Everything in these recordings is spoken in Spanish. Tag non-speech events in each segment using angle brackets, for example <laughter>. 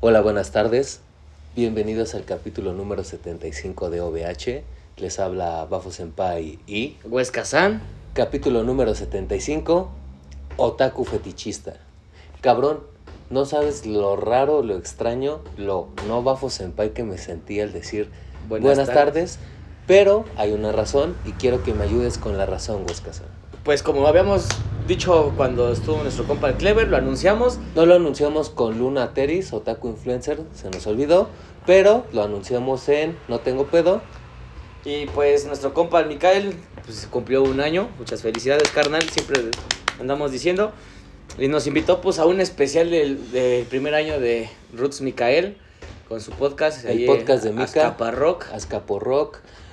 Hola, buenas tardes. Bienvenidos al capítulo número 75 de OVH. Les habla Bafo Senpai y Huesca-san. capítulo número 75, Otaku fetichista. Cabrón, no sabes lo raro, lo extraño, lo no Bafo Senpai que me sentí al decir buenas, Buenas tardes. tardes. pero hay una razón y quiero que me ayudes con la razón, Huesca-san. Pues como habíamos dicho cuando estuvo nuestro compa el Clever, lo anunciamos. No lo anunciamos con Luna Teris, Otaku Influencer, se nos olvidó, pero lo anunciamos en No Tengo Pedo. Y pues nuestro compa el Mikael pues, cumplió un año. Muchas felicidades, carnal. Siempre andamos diciendo. Y nos invitó pues a un especial del, del primer año de Roots Mikael con su podcast. El ahí, podcast de Mika. Azcapa Rock.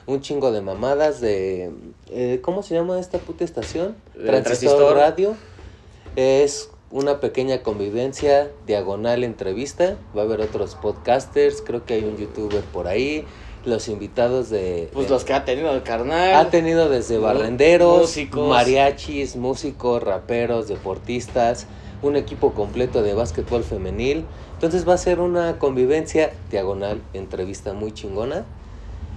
Un chingo de mamadas de... eh, ¿Cómo se llama esta puta estación? Eh, Transistor, Transistor. Radio. Es una pequeña convivencia, diagonal entrevista. Va a haber otros podcasters, creo que hay un youtuber por ahí. Los invitados de... Pues de- los que ha tenido el carnal. Ha tenido desde barrenderos, músicos. mariachis, músicos, raperos, deportistas, un equipo completo de básquetbol femenil. Entonces va a ser una convivencia diagonal, entrevista muy chingona.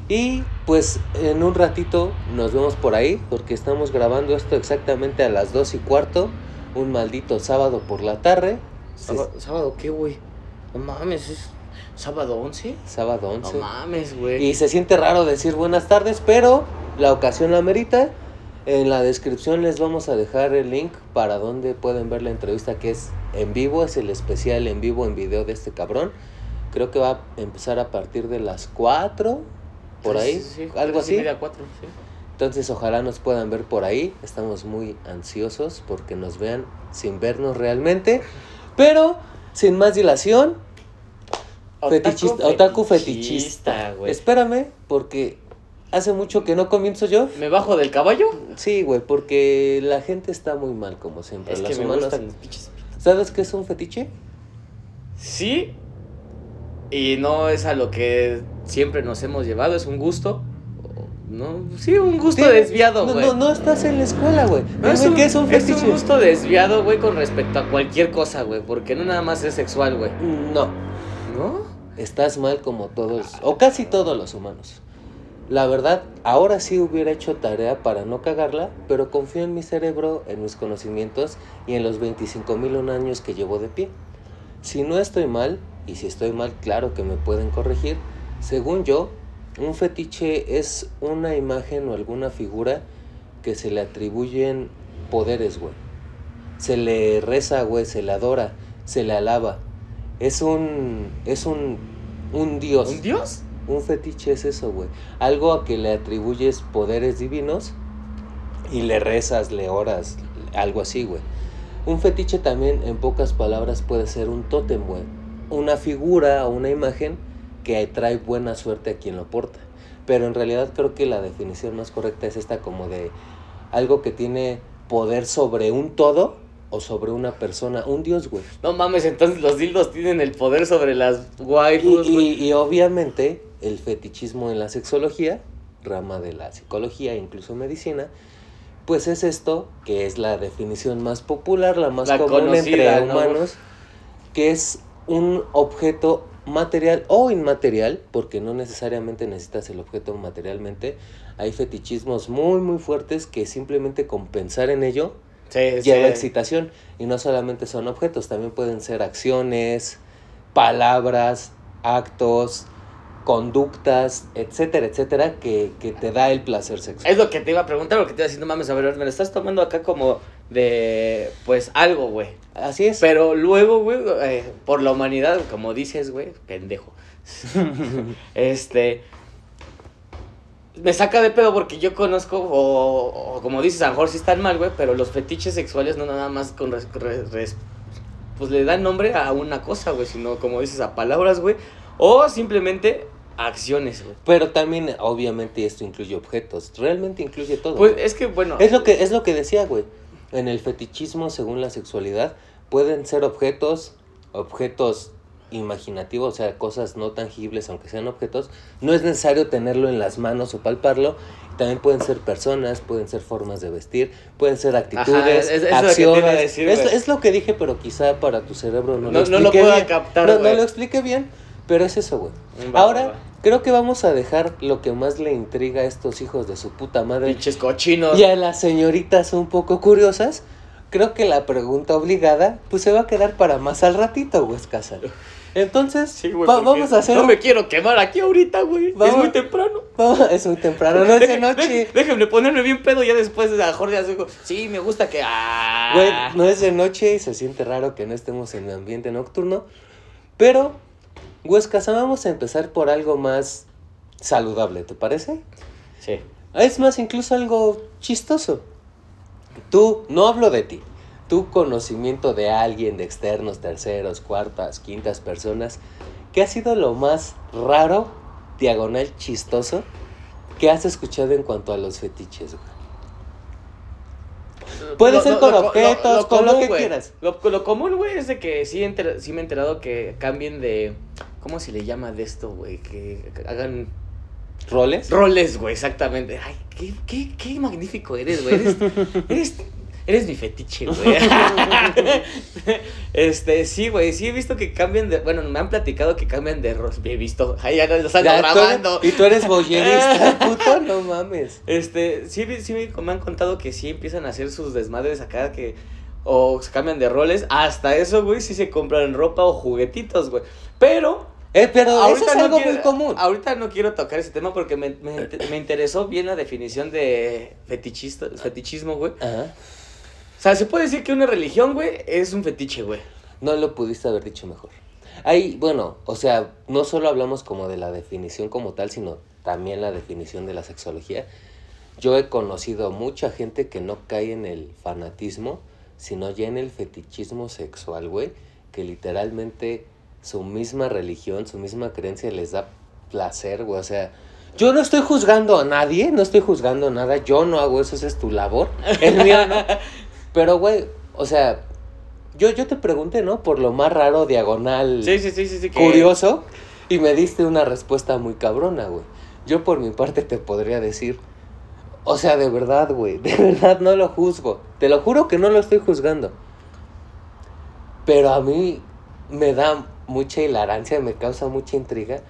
Y pues en un ratito nos vemos por ahí, porque estamos grabando esto exactamente a las 2 y cuarto, un maldito sábado por la tarde. ¿Sábado, ¿sábado qué, güey? No mames, es sábado 11. Sábado No 11. mames, güey. Y se siente raro decir buenas tardes, pero la ocasión la merita. En la descripción les vamos a dejar el link para donde pueden ver la entrevista que es en vivo, es el especial en vivo en video de este cabrón. Creo que va a empezar a partir de las 4, por Sí, ahí, sí, algo así. media, cuatro, sí. Entonces ojalá nos puedan ver por ahí. Estamos muy ansiosos porque nos vean sin vernos realmente. Pero sin más dilación, Fetichista- otaku fetichista. güey. espérame porque hace mucho que no comienzo yo. ¿Me bajo del caballo? Sí, güey, porque la gente está muy mal como siempre. Es Las que me humanas- gustan los pinches. ¿Sabes qué es un fetiche? Sí. Y no es a lo que siempre nos hemos llevado, es un gusto. No, sí, un gusto desviado, no, güey. no, no estás en la escuela, güey. No, es un es un gusto desviado, güey, con respecto a cualquier cosa, güey. Porque no nada más es sexual, güey. No, ¿No? estás mal como todos, o casi todos los humanos. La verdad, ahora sí hubiera hecho tarea para no cagarla, pero confío en mi cerebro, en mis conocimientos y en los 25 mil años que llevo de pie. Si no estoy mal, y si estoy mal, claro que me pueden corregir, según yo, un fetiche es una imagen o alguna figura que se le atribuyen poderes, güey. Se le reza, güey, se le adora, se le alaba. Es un. Es un. Un dios. ¿Un dios? Un fetiche es eso, güey. Algo a que le atribuyes poderes divinos y le rezas, le oras, algo así, güey. Un fetiche también, en pocas palabras, puede ser un tótem, güey. Una figura o una imagen que trae buena suerte a quien lo porta. Pero en realidad creo que la definición más correcta es esta como de algo que tiene poder sobre un todo o sobre una persona, un dios, güey. No mames, entonces los dildos tienen el poder sobre las waifus, y- y obviamente el fetichismo en la sexología, rama de la psicología, incluso medicina, pues es esto, que es la definición más popular, la más La común entre conocida, ¿no? humanos, que es un objeto material o inmaterial, porque no necesariamente necesitas el objeto materialmente. Hay fetichismos muy, muy fuertes que simplemente con pensar en ello Sí, lleva sí. excitación. Y no solamente son objetos, también pueden ser acciones, palabras, actos, conductas, etcétera, etcétera, que, que te da el placer sexual. Es lo que te iba a preguntar, porque te iba diciendo, mames, a ver, me lo estás tomando acá como de, pues, algo, güey. Así es. Pero luego, güey, eh, por la humanidad, como dices, güey, pendejo. <laughs> este. Me saca de pedo porque yo conozco, o, o como dices, a lo mejor sí están mal, güey, pero los fetiches sexuales no nada más con. res- res- res- pues le dan nombre a una cosa, güey, sino como dices, a palabras, güey, o simplemente a acciones, güey. Pero también, obviamente, esto incluye objetos. Realmente incluye todo. Pues güey. es que, bueno. es lo que es lo que decía, güey. En el fetichismo, según la sexualidad, pueden ser objetos, objetos imaginativo, o sea, cosas no tangibles, aunque sean objetos, no es necesario tenerlo en las manos o palparlo. También pueden ser personas, pueden ser formas de vestir, pueden ser actitudes, es- es lo a acciones. decir, es, es lo que dije, pero quizá para tu cerebro no, No- lo no lo pueda captar, No, no lo expliqué bien, pero es eso, güey. Va, Ahora, va, creo que vamos a dejar lo que más le intriga a estos hijos de su puta madre Pinches cochinos. y a las señoritas un poco curiosas. Creo que la pregunta obligada, pues se va a quedar para más al ratito, güey, Casal. Entonces, Sí, va- vamos a hacer. No me quiero quemar aquí ahorita, güey. Es muy temprano. vamos- es muy temprano, no es de noche. Déjenme ponerme bien pedo ya después de la jornada. Sí, me gusta que. Ah. Güey, no es de noche y se siente raro que no estemos en el ambiente nocturno. Pero, Huescasa, vamos a empezar por algo más saludable, ¿te parece? Sí. Es más, incluso algo chistoso. Tú, no hablo de ti, tu conocimiento de alguien, de externos, terceros, cuartas, quintas personas, ¿qué ha sido lo más raro, diagonal chistoso, que has escuchado en cuanto a los fetiches, güey? Puede ser con objetos, con lo que quieras. Lo, lo común, güey, es de que sí, enter- sí me he enterado que cambien de. ¿Cómo se le llama de esto, güey? Que hagan ¿Roles? roles, güey, exactamente. Ay, qué, qué, qué magnífico eres, güey. Eres, eres, eres mi fetiche, güey. <laughs> este, sí, güey, sí he visto que cambian de. Bueno, me han platicado que cambian de roles. He visto. Ay, ya lo están Ya, tú grabando. y tú eres boyerista, <laughs> puto, no mames. Este, sí, sí me, me han contado que sí empiezan a hacer sus desmadres acá que o se cambian de roles, hasta eso, güey, sí se compran ropa o juguetitos, güey. Pero Eh, pero eso es no algo quiero- muy común. Ahorita no quiero tocar ese tema porque me, me, me interesó bien la definición de fetichista, fetichismo, güey. Ajá. O sea, se puede decir que una religión, güey, es un fetiche, güey. No lo pudiste haber dicho mejor. Ahí, bueno, o sea, no solo hablamos como de la definición como tal, sino también la definición de la sexología. Yo he conocido mucha gente que no cae en el fanatismo, sino ya en el fetichismo sexual, güey, que literalmente su misma religión, su misma creencia les da placer, güey, o sea... Yo no estoy juzgando a nadie, no estoy juzgando nada, yo no hago eso, esa es tu labor, el mío no. <laughs> Pero, güey, o sea, yo, yo te pregunté, ¿no? Por lo más raro, diagonal, Sí, sí, sí, sí, curioso, y me diste una respuesta muy cabrona, güey. Yo por mi parte te podría decir, o sea, de verdad, güey, de <laughs> verdad no lo juzgo. Te lo juro que no lo estoy juzgando. Pero a mí me da mucha hilarancia, me causa mucha intriga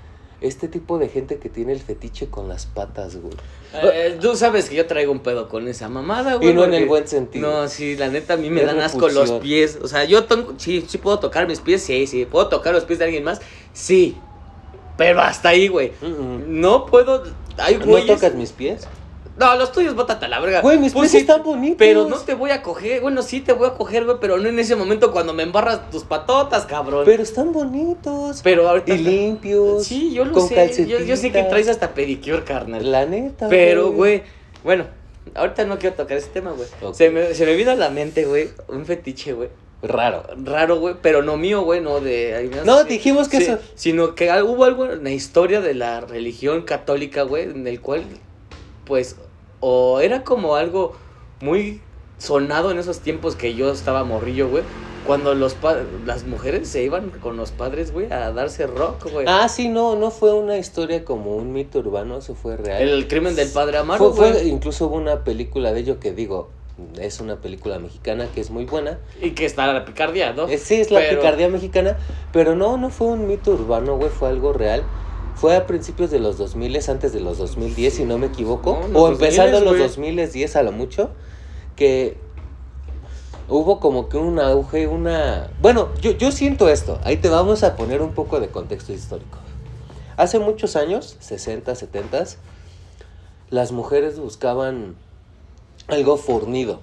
este tipo de gente que tiene el fetiche con las patas, güey. Eh, tú sabes que yo traigo un pedo con esa mamada, güey. Y no en el buen sentido. No, sí, la neta a mí me Es dan asco los pies. O sea, yo tengo, sí, sí puedo tocar mis pies, sí, sí. ¿Puedo tocar los pies de alguien más? Sí. Pero hasta ahí, güey. No puedo. Hay ¿No tocas mis pies? No, los tuyos, bótate a la verga. Güey, mis Pues pies sí, están bonitos. Pero no te voy a coger. Bueno, sí te voy a coger, güey. Pero no en ese momento cuando me embarras tus patotas, cabrón. Pero están bonitos. Pero ahorita. Y limpios. Sí, yo lo con sé. Yo, yo sé que traes hasta pedicure, carnal. La neta. Pero, güey, bueno, ahorita no quiero tocar ese tema, güey. Se, me, se me vino a la mente, güey, un fetiche, güey. Raro. Raro, güey, pero no mío, güey, no de... No, dijimos que sí, eso- Sino que hubo algo en la historia de la religión católica, güey, en el cual, pues, o era como algo muy sonado en esos tiempos que yo estaba morrillo, güey. Cuando los las mujeres se iban con los padres, güey, a darse rock, güey. Ah, sí, no, no fue una historia como un mito urbano, eso fue real. el crimen del padre Amaro, fue- incluso hubo una película de ello que digo, es una película mexicana que es muy buena. Y que está la picardía, ¿no? Eh, sí, es la Pero- picardía mexicana, pero no, no fue un mito urbano, güey, fue algo real. Fue a principios de los 2000, antes de los 2010, si no me equivoco, No, los o empezando 2000s, los güey. 2010 a lo mucho, que hubo como que un auge, una... Bueno, yo, yo siento esto, ahí te vamos a poner un poco de contexto histórico. Hace muchos años, 60, 70, las mujeres buscaban algo fornido.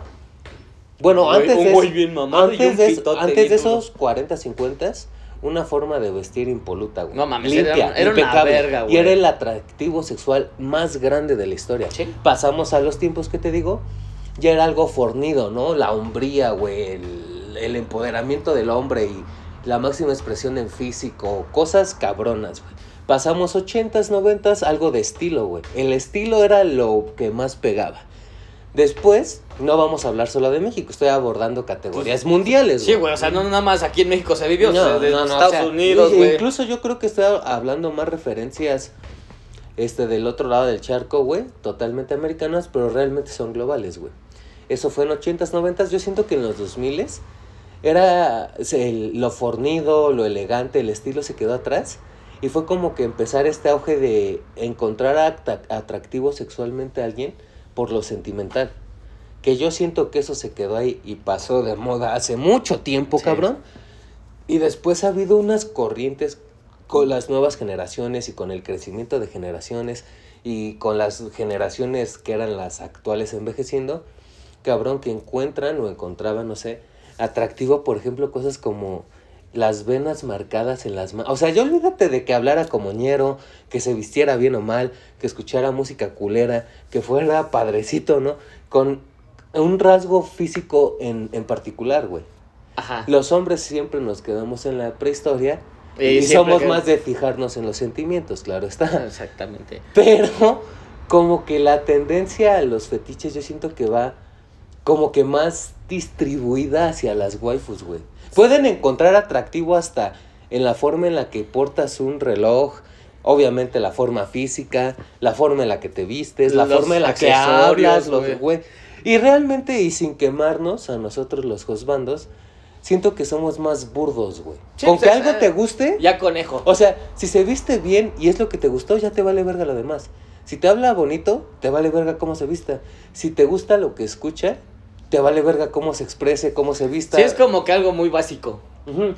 Bueno, antes de, antes de, antes de esos 40, 50, una forma de vestir impoluta, güey. No mames, Limpia, era- era una verga, güey. Y era el atractivo sexual más grande de la historia. Sí. Pasamos a los tiempos que te digo, ya era algo fornido, ¿no? La hombría, güey, el, el empoderamiento del hombre y la máxima expresión en físico, cosas cabronas, güey. Pasamos 80s, 90s, algo de estilo, güey. El estilo era lo que más pegaba. Después, no vamos a hablar solo de México, estoy abordando categorías mundiales. Sí, güey, o sea, no nada más aquí en México se vivió, o sea, No, de no, no, Estados o sea, Unidos, güey. Incluso yo creo que estoy hablando más referencias este del otro lado del charco, güey, totalmente americanas, pero realmente son globales, güey. Eso fue en 80s, 90s, yo siento que en los 2000s era el- lo fornido, lo elegante, el estilo se quedó atrás y fue como que empezar este auge de encontrar atractivo sexualmente a alguien por lo sentimental. Que yo siento que eso se quedó ahí y pasó de moda hace mucho tiempo, Sí. cabrón. Y después ha habido unas corrientes con las nuevas generaciones y con el crecimiento de generaciones y con las generaciones que eran las actuales envejeciendo, cabrón, que encuentran o encontraban, no sé, atractivo, por ejemplo, cosas como las venas marcadas en las manos. O sea, ya olvídate de que hablara como ñero, que se vistiera bien o mal, que escuchara música culera, que fuera padrecito, ¿no? Con un rasgo físico en, en particular, güey. Ajá. Los hombres siempre nos quedamos en la prehistoria Y somos que- más de fijarnos en los sentimientos, claro está. <laughs> Exactamente. Pero como que la tendencia a los fetiches yo siento que va como que más distribuida hacia las waifus, güey. Pueden encontrar atractivo hasta en la forma en la que portas un reloj, obviamente la forma física, la forma en la que te vistes, la Los forma en la que hablas, los güey. Y realmente y sin quemarnos a nosotros los josbandos, siento que somos más burdos, güey. Sí, Con pues, que algo te guste, Ya conejo. o sea, si se viste bien y es lo que te gustó, ya te vale verga lo demás. Si te habla bonito, te vale verga cómo se vista. Si te gusta lo que escucha, te vale verga cómo se exprese, cómo se vista. Sí, es como que algo muy básico. Ujú.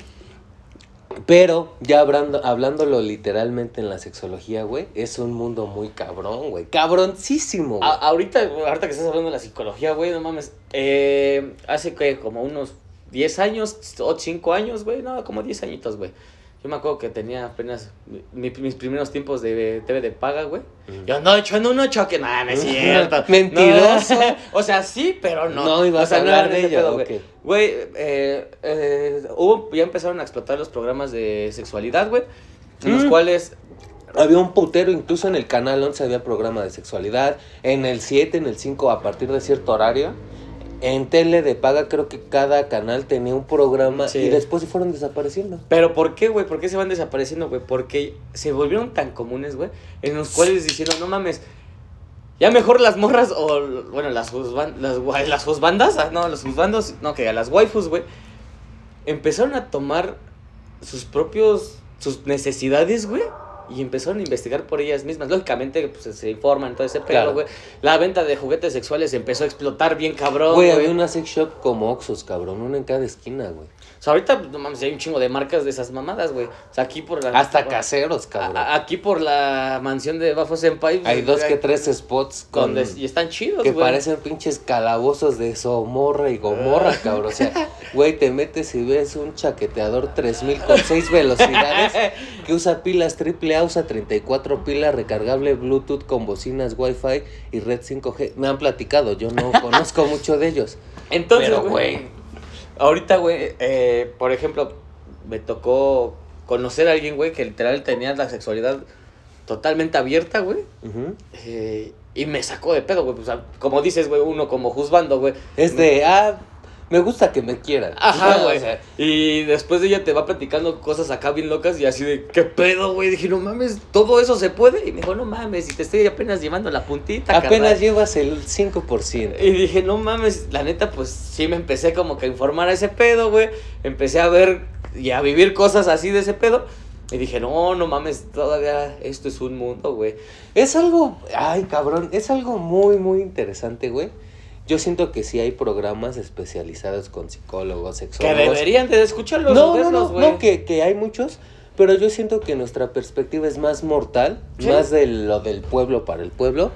Pero ya hablando, hablándolo literalmente en la sexología, güey, es un mundo muy cabrón, güey. Cabroncísimo. güey. A- ahorita, ahorita que estás hablando de la psicología, güey, no mames. Eh, hace que como unos 10 años o 5 años, güey, no, como 10 añitos, güey. Yo me acuerdo que tenía apenas mi- mis primeros tiempos de TV de paga, güey. Ujú. Yo ando echando uno choque, no, no es <laughs> cierto. Mentiroso. No, <laughs> o sea, sí, pero no. No ibas o sea, a hablar de ello, güey. Güey, eh, eh, hubo, ya empezaron a explotar los programas de sexualidad, güey. En los Mm. cuales Había un putero, incluso en el canal 11 había programa de sexualidad. En el 7, en el 5, a partir de cierto horario. En tele de paga, creo que cada canal tenía un programa Sí. y después se fueron desapareciendo. Pero ¿por qué, güey? ¿Por qué se van desapareciendo, güey? Porque se volvieron tan comunes, güey, en los cuales diciendo, no mames, ya mejor las morras o, bueno, las husban- las, las husbandas, ah, no, los husbandos, no, que a las waifus, güey, empezaron a tomar sus propios, sus necesidades, güey, y empezaron a investigar por ellas mismas. Lógicamente, pues se informan, todo ese pedo, Claro. güey. La venta de juguetes sexuales empezó a explotar bien cabrón, Güey, güey. había una sex shop como Oxos, cabrón, una en cada esquina, güey. O sea, ahorita, no mames, hay un chingo de marcas de esas mamadas, güey. O sea, aquí por la... Hasta por- caseros, cabrón. a- Aquí por la mansión de Bafo Senpai. Hay pues, dos que hay- tres spots con donde- y están chidos, que güey. parecen pinches calabozos de Somorra y Gomorra, cabrón. O sea, güey, te metes y ves un chaqueteador 3000 con 6 <laughs> velocidades que usa pilas AAA, usa 34 pilas, recargable Bluetooth con bocinas Wi-Fi y red 5G. Me han platicado, yo no conozco mucho de ellos. Entonces, Pero, güey. Ahorita, güey, eh, por ejemplo, me tocó conocer a alguien, güey, que literal tenía la sexualidad totalmente abierta, güey. Eh, y me sacó de pedo, güey. O sea, como dices, güey, uno como juzgando, güey. Es de, ah, me gusta que me quieran. Ajá, O güey. sea, y después de ella te va platicando cosas acá bien locas y así de, ¿qué pedo, güey? Dije, no mames, todo eso se puede. Y me dijo, no mames, y te estoy apenas llevando la puntita. apenas carnal". llevas el 5%. Y dije, no mames, la neta, pues sí me empecé como que a informar a ese pedo, güey. Empecé a ver y a vivir cosas así de ese pedo. Y dije, no, no mames, todavía esto es un mundo, güey. Es algo, ay cabrón, es algo muy, muy interesante, güey. Yo siento que sí hay programas especializados con psicólogos, Que sexólogos. deberían de escucharlos No, no, no, no, que, que hay muchos, pero yo siento que nuestra perspectiva es más mortal, Sí. más de lo del pueblo para el pueblo.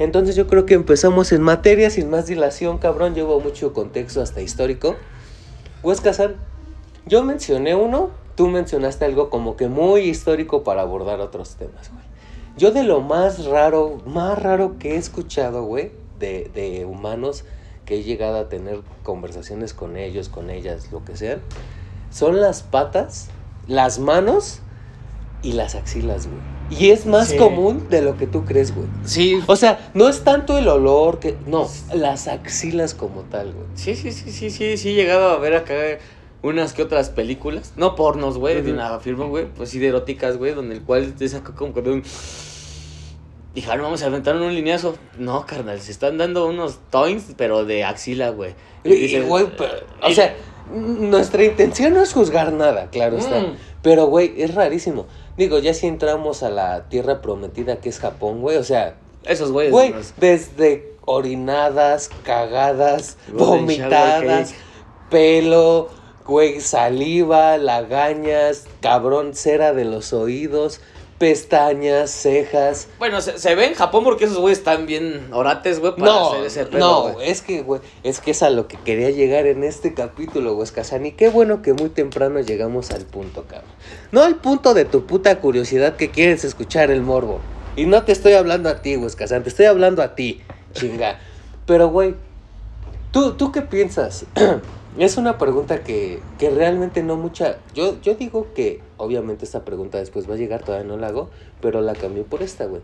Entonces yo creo que empezamos en materia sin más dilación, cabrón. Llevo mucho contexto hasta histórico. Huesca San, yo mencioné uno, tú mencionaste algo como que muy histórico para abordar otros temas, güey. Yo de lo más raro, más raro que he escuchado, güey, de, de humanos que he llegado a tener conversaciones con ellos, con ellas, lo que sean, son las patas, las manos y las axilas, güey. Y es más Sí. común de lo que tú crees, güey. Sí. O sea, no es tanto el olor que. No, las axilas como tal, güey. Sí, sí, sí, sí, sí, sí, he llegado a ver acá unas que otras películas, no pornos, güey, de Ujú. una firma, güey, pues sí de eróticas, güey, donde el cual te saca como que de un... Dijeron, vamos a aventar un lineazo. No, carnal, se están dando unos toins, pero de axila, güey. Y, dices, güey, pero- o sea, nuestra intención no es juzgar nada, claro está. Mm. Pero, güey, es rarísimo. Digo, ya si entramos a la tierra prometida que es Japón, güey, o sea, Esos güeyes. güey, desde orinadas, cagadas, Golden vomitadas, pelo, güey, saliva, lagañas, cabrón, cera de los oídos, pestañas, cejas. Bueno, se, se ve en Japón porque esos güeyes están bien orates, güey, para No, hacer ese pedo, no, es que, güey, es que es a lo que quería llegar en este capítulo, güey, Y qué bueno que muy temprano llegamos al punto, cabrón. No al punto de tu puta curiosidad que quieres escuchar el morbo. Y no te estoy hablando a ti, güey, te estoy hablando a ti, chinga. Pero, güey, ¿tú, ¿tú qué piensas? <clears throat> es una pregunta que, que realmente no mucha... Yo, yo digo que, obviamente, esta pregunta después va a llegar, todavía no la hago, pero la cambié por esta, güey.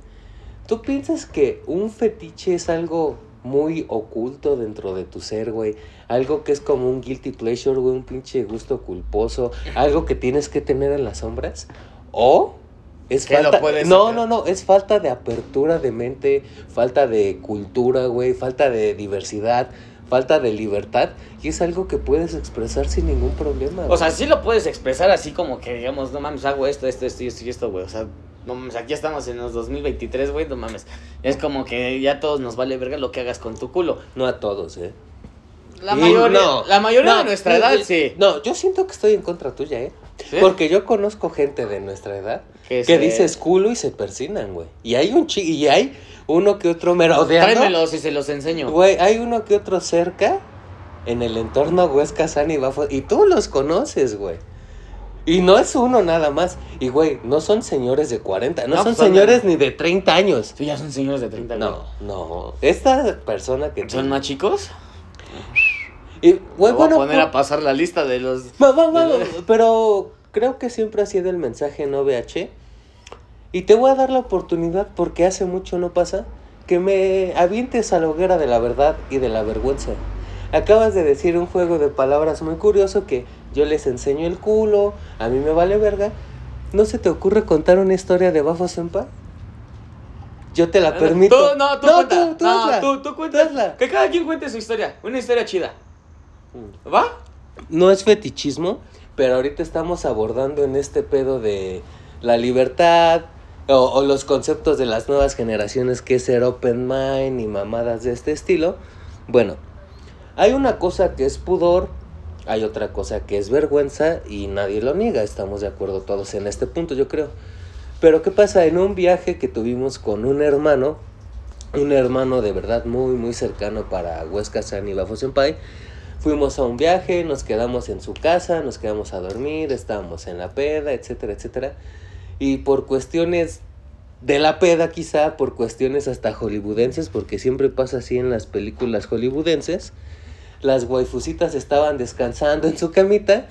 ¿Tú piensas que un fetiche es algo muy oculto dentro de tu ser, güey? Algo que es como un guilty pleasure, güey, un pinche gusto culposo, algo que tienes que tener en las sombras? ¿O es Que falta... No, no, no, es falta de apertura de mente, falta de cultura, güey, falta de diversidad, falta de libertad, y es algo que puedes expresar sin ningún problema. O sea, sí lo puedes expresar así como que, digamos, no mames, hago esto, esto, esto y esto y esto, güey. O sea, no mames, aquí estamos en los 2023, güey, no mames. Es como que ya a todos nos vale verga lo que hagas con tu culo. no a todos, ¿eh? La Y mayoría, no, la mayoría no, de nuestra y- edad, y- sí. No, yo siento que estoy en contra tuya, ¿eh? ¿Sí? Porque yo conozco gente de nuestra edad Que que se- dices culo y se persinan, güey. Y hay un chi y hay uno que otro merodeando. Tráemelos y se los enseño. Güey, hay uno que otro cerca en el entorno Huesca San y Bafo. Y tú los conoces, güey. Y no es uno nada más. Y, güey, no son señores de 40, no, No, son pues, señores ni de 30 años. Sí, ya son señores de 30, güey. No, no. Esta persona que... ¿Son más chicos? Y, Me güey, voy bueno, a poner a pasar la lista de los... Va, va, pero creo que siempre ha sido el mensaje en OVH. Y te voy a dar la oportunidad, porque hace mucho no pasa, que me avientes a la hoguera de la verdad y de la vergüenza. Acabas de decir un juego de palabras muy curioso que yo les enseño el culo, a mí me vale verga. ¿No se te ocurre contar una historia de Bafo Senpai? Yo te la permito. Tú, no, tú cuenta. tú, tú no, hazla. tú. Que cada quien cuente su historia. Una historia chida. ¿Va? no es fetichismo, pero ahorita estamos abordando en este pedo de la libertad o, los conceptos de las nuevas generaciones que es ser open mind y mamadas de este estilo. Bueno, hay una cosa que es pudor, hay otra cosa que es vergüenza y nadie lo niega, estamos de acuerdo todos en este punto, yo creo. Pero ¿qué pasa? En un viaje que tuvimos con un hermano, un hermano de verdad muy, muy cercano para Huesca San y Bafo Senpai, Fuimos a un viaje, nos quedamos en su casa, nos quedamos a dormir, estábamos en la peda, etcétera, etcétera. Y por cuestiones de la peda quizá, por cuestiones hasta hollywoodenses, porque siempre pasa así en las películas hollywoodenses, las waifusitas estaban descansando en su camita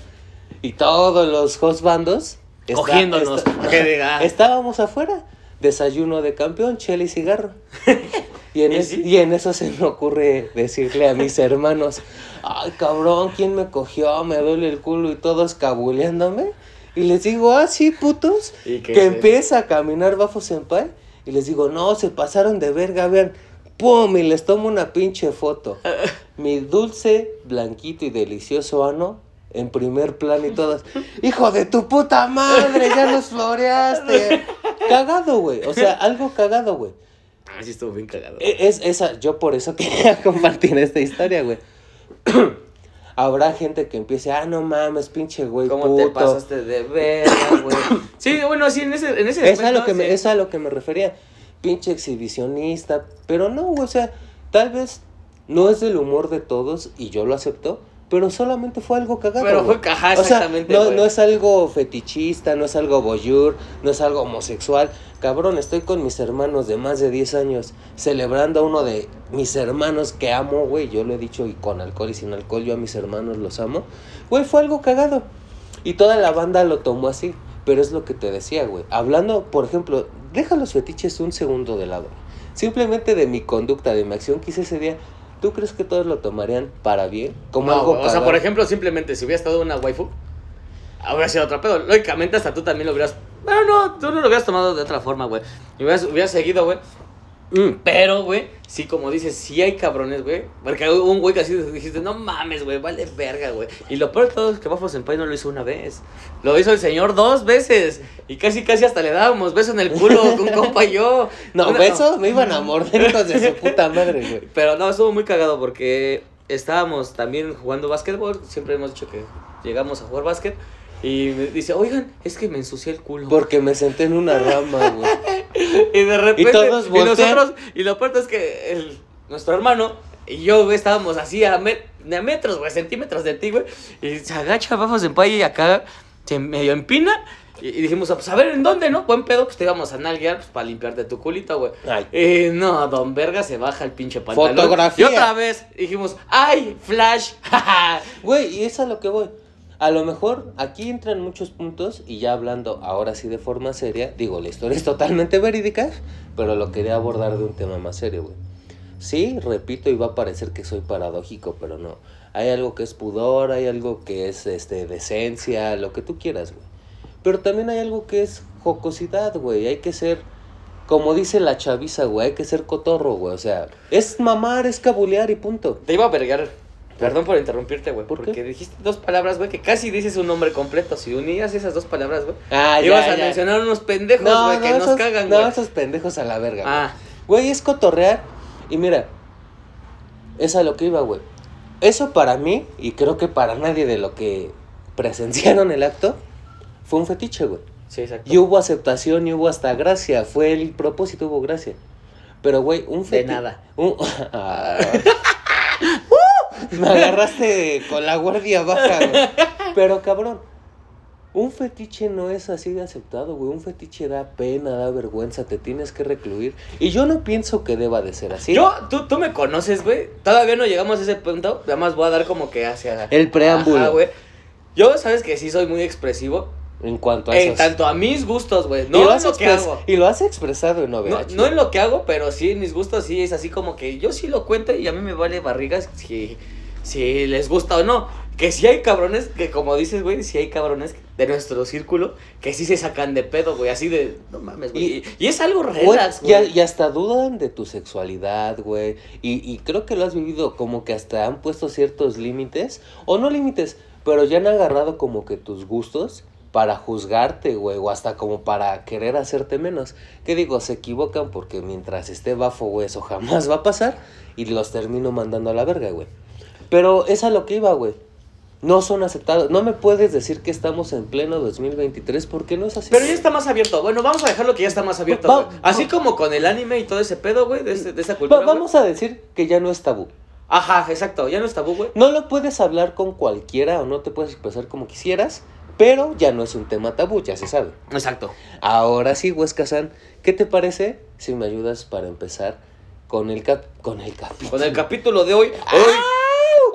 y todos los hostbandos Cogiéndonos. está- diga. estábamos afuera. Desayuno de campeón, chela y cigarro. <laughs> Y en, ¿Y es- y en eso se me ocurre decirle a mis hermanos, ay cabrón, ¿quién me cogió? Me duele el culo y todos cabuleándome. Y les digo, ah, sí, putos. Y Que, empieza a caminar Bafo Senpai. Y les digo, no, se pasaron de verga, vean. ¡Pum! Y les tomo una pinche foto. <laughs> Mi dulce, blanquito y delicioso ano en primer plano y todas. ¡Hijo de tu puta madre! ¡Ya nos floreaste! Cagado, güey. O sea, algo cagado, güey. Ah, sí estuvo bien cagado. E- Es esa, yo por eso quería <laughs> compartir esta historia, güey. <clears throat> Habrá gente que empiece, ah, no mames, pinche güey, ¿Cómo puto. te pasaste de verga, güey? <coughs> Sí, bueno, sí, en ese, en ese Es a, lo que me, es a lo que me refería. Pinche exhibicionista. Pero no, güey, o sea, tal vez no es del humor de todos y yo lo acepto. Pero solamente fue algo cagado. Pero fue ajá, O sea, exactamente, no, no es algo fetichista, no es algo voyeur, no es algo homosexual. Cabrón, estoy con mis hermanos de más de 10 años celebrando a uno de mis hermanos que amo, güey. Yo lo he dicho y con alcohol y sin alcohol, yo a mis hermanos los amo. Güey, fue algo cagado. Y toda la banda lo tomó así. Pero es lo que te decía, güey. Hablando, por ejemplo, deja los fetiches un segundo de lado. Simplemente de mi conducta, de mi acción que hice ese día, ¿tú crees que todos lo tomarían para bien? Como No, algo o sea, por ejemplo, simplemente si hubiera estado una waifu, habría sido otro pedo. Lógicamente, hasta tú también lo hubieras. Bueno, no, tú no lo hubieras tomado de otra forma, güey. Y hubieras, hubieras seguido, güey. Mm, Pero, güey, sí, como dices, sí hay cabrones, güey. Porque hubo un güey que así dijiste, no mames, güey, vale verga, güey. Y lo peor de todo es que Bafo Senpai no lo hizo una vez. Lo hizo el señor dos veces. Y casi, casi hasta le dábamos beso en el culo <laughs> con compa y yo. No, besos me iban a morder hijos de su puta madre, güey. <laughs> Pero no, estuvo muy cagado porque estábamos también jugando básquetbol. Siempre hemos dicho que llegamos a jugar básquet. Y me dice, oigan, es que me ensucié el culo. Porque me senté en una rama, güey. <laughs> Y de repente, Y todos y voltean. nosotros, y lo peor es que el, nuestro hermano y yo, güey, estábamos así a, met- a metros, güey, centímetros de ti, güey. Y se agacha, vamos en paya y acá se medio empina. Y, y dijimos, pues a ver, ¿en dónde, no? Buen pedo, pues te íbamos a nalguear pues, para limpiarte tu culito, güey. Ay. Y no, don Verga se baja el pinche pantalón. Fotografía. Y otra vez dijimos, ¡ay, flash! <laughs> Güey, y es a lo que voy. A lo mejor aquí entran muchos puntos y ya hablando ahora sí de forma seria, digo, la historia es totalmente verídica, pero lo quería abordar de un tema más serio, güey. Sí, repito, y va a parecer que soy paradójico, pero no. Hay algo que es pudor, hay algo que es este decencia, lo que tú quieras, güey. Pero también hay algo que es jocosidad, güey. Hay que ser, como dice la chaviza, güey, hay que ser cotorro, güey. O sea, es mamar, es cabulear y punto. Te iba a vergar. Perdón por interrumpirte, güey. ¿Por qué? Porque dijiste dos palabras, güey, que casi dices un nombre completo. Si unías esas dos palabras, güey. Ah, ibas a mencionar unos pendejos, güey, que nos esos- cagan, No, güey. esos pendejos a la verga. güey. Ah, Güey, es cotorrear. Y mira, es a lo que iba, güey. Eso para mí, y creo que para nadie de lo que presenciaron el acto, fue un fetiche, güey. sí, exacto. Y hubo aceptación y hubo hasta gracia. Fue el propósito, hubo gracia. Pero, güey, un De fetiche. nada. <laughs> Ah. <laughs> Me agarraste con la guardia baja, güey. Pero, cabrón, un fetiche no es así de aceptado, güey. Un fetiche da pena, da vergüenza, te tienes que recluir. Y yo no pienso que deba de ser así. Yo, tú, tú me conoces, güey. Todavía no llegamos a ese punto. Nada más voy a dar como que hacia. El preámbulo. Ajá, güey. Yo, sabes que sí soy muy expresivo. En cuanto a En tanto a mis gustos, güey. No lo en lo que hago. y lo has expresado en OVH. no en lo que hago, pero sí en mis gustos, sí es así como que yo sí lo cuento y a mí me vale barrigas si, si les gusta o no. Que sí hay cabrones, que como dices, güey, sí hay cabrones de nuestro círculo que sí se sacan de pedo, güey, así de, no mames, güey. Y, y es algo Güey, relax, y, güey. y hasta dudan de tu sexualidad, güey. Y, y creo que lo has vivido como que hasta han puesto ciertos límites. O no límites, pero ya han agarrado como que tus gustos para juzgarte, güey. O hasta como para querer hacerte menos. Que digo, se equivocan porque mientras esté bafo, güey, eso jamás va a pasar. Y los termino mandando a la verga, güey. Pero es a lo que iba, güey. No son aceptados. No me puedes decir que estamos en pleno 2023 porque no es así. Pero ya está más abierto. Bueno, vamos a dejarlo que ya está más abierto, Va-. Así como con el anime y todo ese pedo, güey, de, este- de esa cultura. vamos a decir que ya no es tabú. Ajá, exacto. Ya no es tabú, güey. No lo puedes hablar con cualquiera o no te puedes expresar como quisieras, pero ya no es un tema tabú, ya se sabe. Exacto. Ahora sí, Huesca-san, ¿qué te parece si me ayudas para empezar con el cap con el capítulo? Con el capítulo de hoy. Hoy.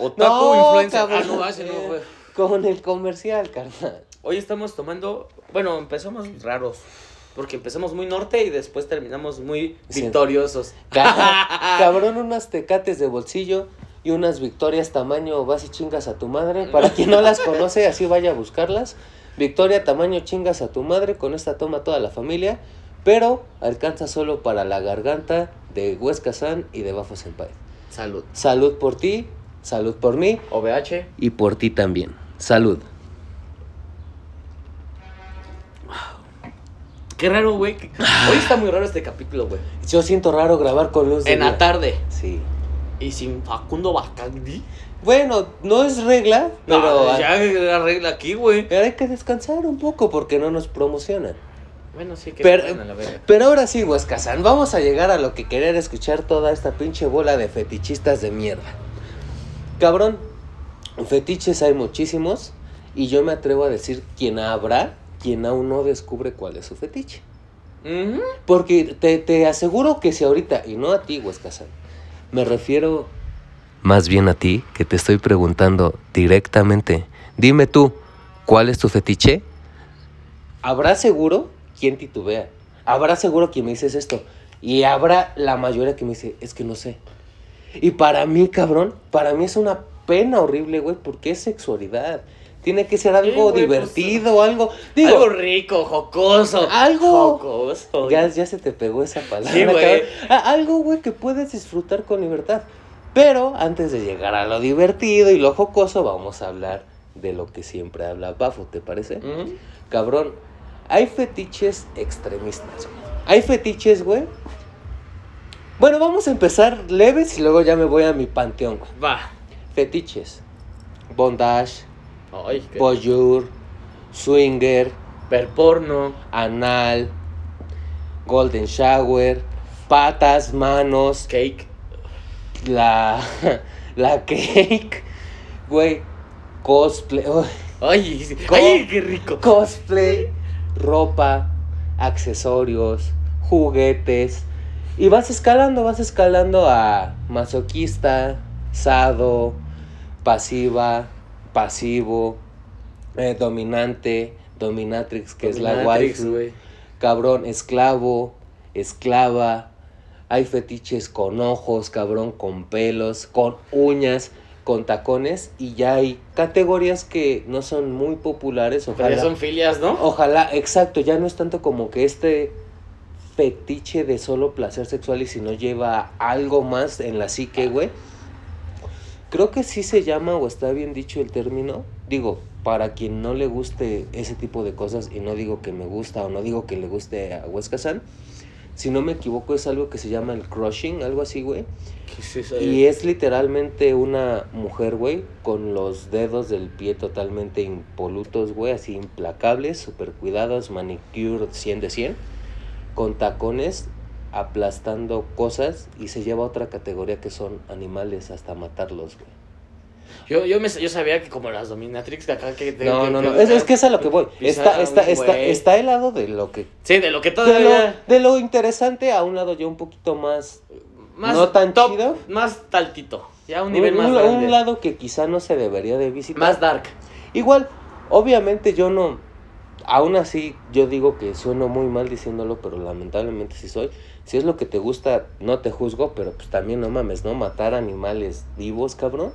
Otaku influencer. cabrón. Ah, no, no, güey. Con el comercial, carnal. Hoy estamos tomando, bueno, empezamos raros, porque empezamos muy norte y después terminamos muy Sí. victoriosos. Ca- <laughs> Cabrón, unas tecates de bolsillo y unas victorias tamaño vas y chingas a tu madre. Para quien no las conoce, así vaya a buscarlas. Victoria tamaño chingas a tu madre, con esta toma toda la familia, pero alcanza solo para la garganta de Huesca San y de Bafo Senpai. Salud. Salud por ti, salud por mí OVH. y por ti también. Salud. Qué raro, güey. Hoy está muy raro este capítulo, güey. Yo siento raro grabar con luz de En la tarde. Sí. Y sin Facundo Bacandi. Bueno, no es regla, pero, No, ya arregla aquí, güey. pero hay que descansar un poco porque no nos promocionan. Bueno, sí que Pero, la pero ahora sí, Huescazán, vamos a llegar a lo que querer escuchar toda esta pinche bola de fetichistas de mierda. Cabrón, fetiches hay muchísimos y yo me atrevo a decir quién habrá, quien aún no descubre cuál es su fetiche. Porque te, te aseguro que si ahorita, y no a ti, Huescazán, me refiero... Más bien a ti, que te estoy preguntando directamente. Dime tú, ¿cuál es tu fetiche? Habrá seguro quien titubea. Habrá seguro quien me dice esto. Y habrá la mayoría que me dice, es que no sé. Y para mí, cabrón, para mí es una pena horrible, güey, porque es sexualidad. Tiene que ser algo güey, pues, divertido, algo. Digo, algo rico, jocoso. Algo. Jocoso. ya, ya se te pegó esa palabra. Sí, güey. Algo, güey, que puedes disfrutar con libertad. Pero antes de llegar a lo divertido y lo jocoso, vamos a hablar de lo que siempre habla Bafo, ¿te parece? Cabrón, hay fetiches extremistas, güey. Hay fetiches, güey. Bueno, vamos a empezar leves y luego ya me voy a mi panteón, güey. Va. Fetiches. Bondage, Ay, qué... swinger, Ver porno. anal, golden shower, patas, manos, Cake. la, <laughs> la cake, güey, cosplay, uy, Ay, sí. Co- ay, qué rico. cosplay, ropa, accesorios, juguetes. Y vas escalando, vas escalando a masoquista, sado, pasiva, pasivo, eh, dominante, dominatrix, que es la waifu, cabrón, esclavo, esclava. Hay fetiches con ojos, cabrón, con pelos, con uñas, con tacones. Y ya hay categorías que no son muy populares. Pero Ojalá, ya son filias, ¿no? ojalá, exacto, ya no es tanto como que este fetiche de solo placer sexual y si no lleva algo más en la psique, güey. Creo que sí se llama o está bien dicho el término. Digo, para quien no le guste ese tipo de cosas, y no digo que me gusta o no digo que le guste a Huesca San, si no me equivoco es algo que se llama el crushing, algo así, güey. ¿Qué es? Y es literalmente una mujer, güey, con los dedos del pie totalmente impolutos, güey, así implacables, super cuidados, manicure 100 de 100, con tacones aplastando cosas y se lleva a otra categoría que son animales hasta matarlos, güey. Yo, yo, me, yo sabía que como las dominatrix de acá que... No, que- no, que- no, es, es que es a lo que voy. Está, está, está, está el lado de lo que... Sí, de lo que De todavía... lo, de lo interesante a un lado ya un poquito más... Más no tan top, chido. Más taltito. Ya un Un, nivel más un- grande. un lado que quizá no se debería de visitar. Más dark. Igual, obviamente yo no, aún así yo digo que sueno muy mal diciéndolo, pero lamentablemente sí soy. Si es lo que te gusta, no te juzgo, pero pues también no mames, ¿no? Matar animales vivos, cabrón.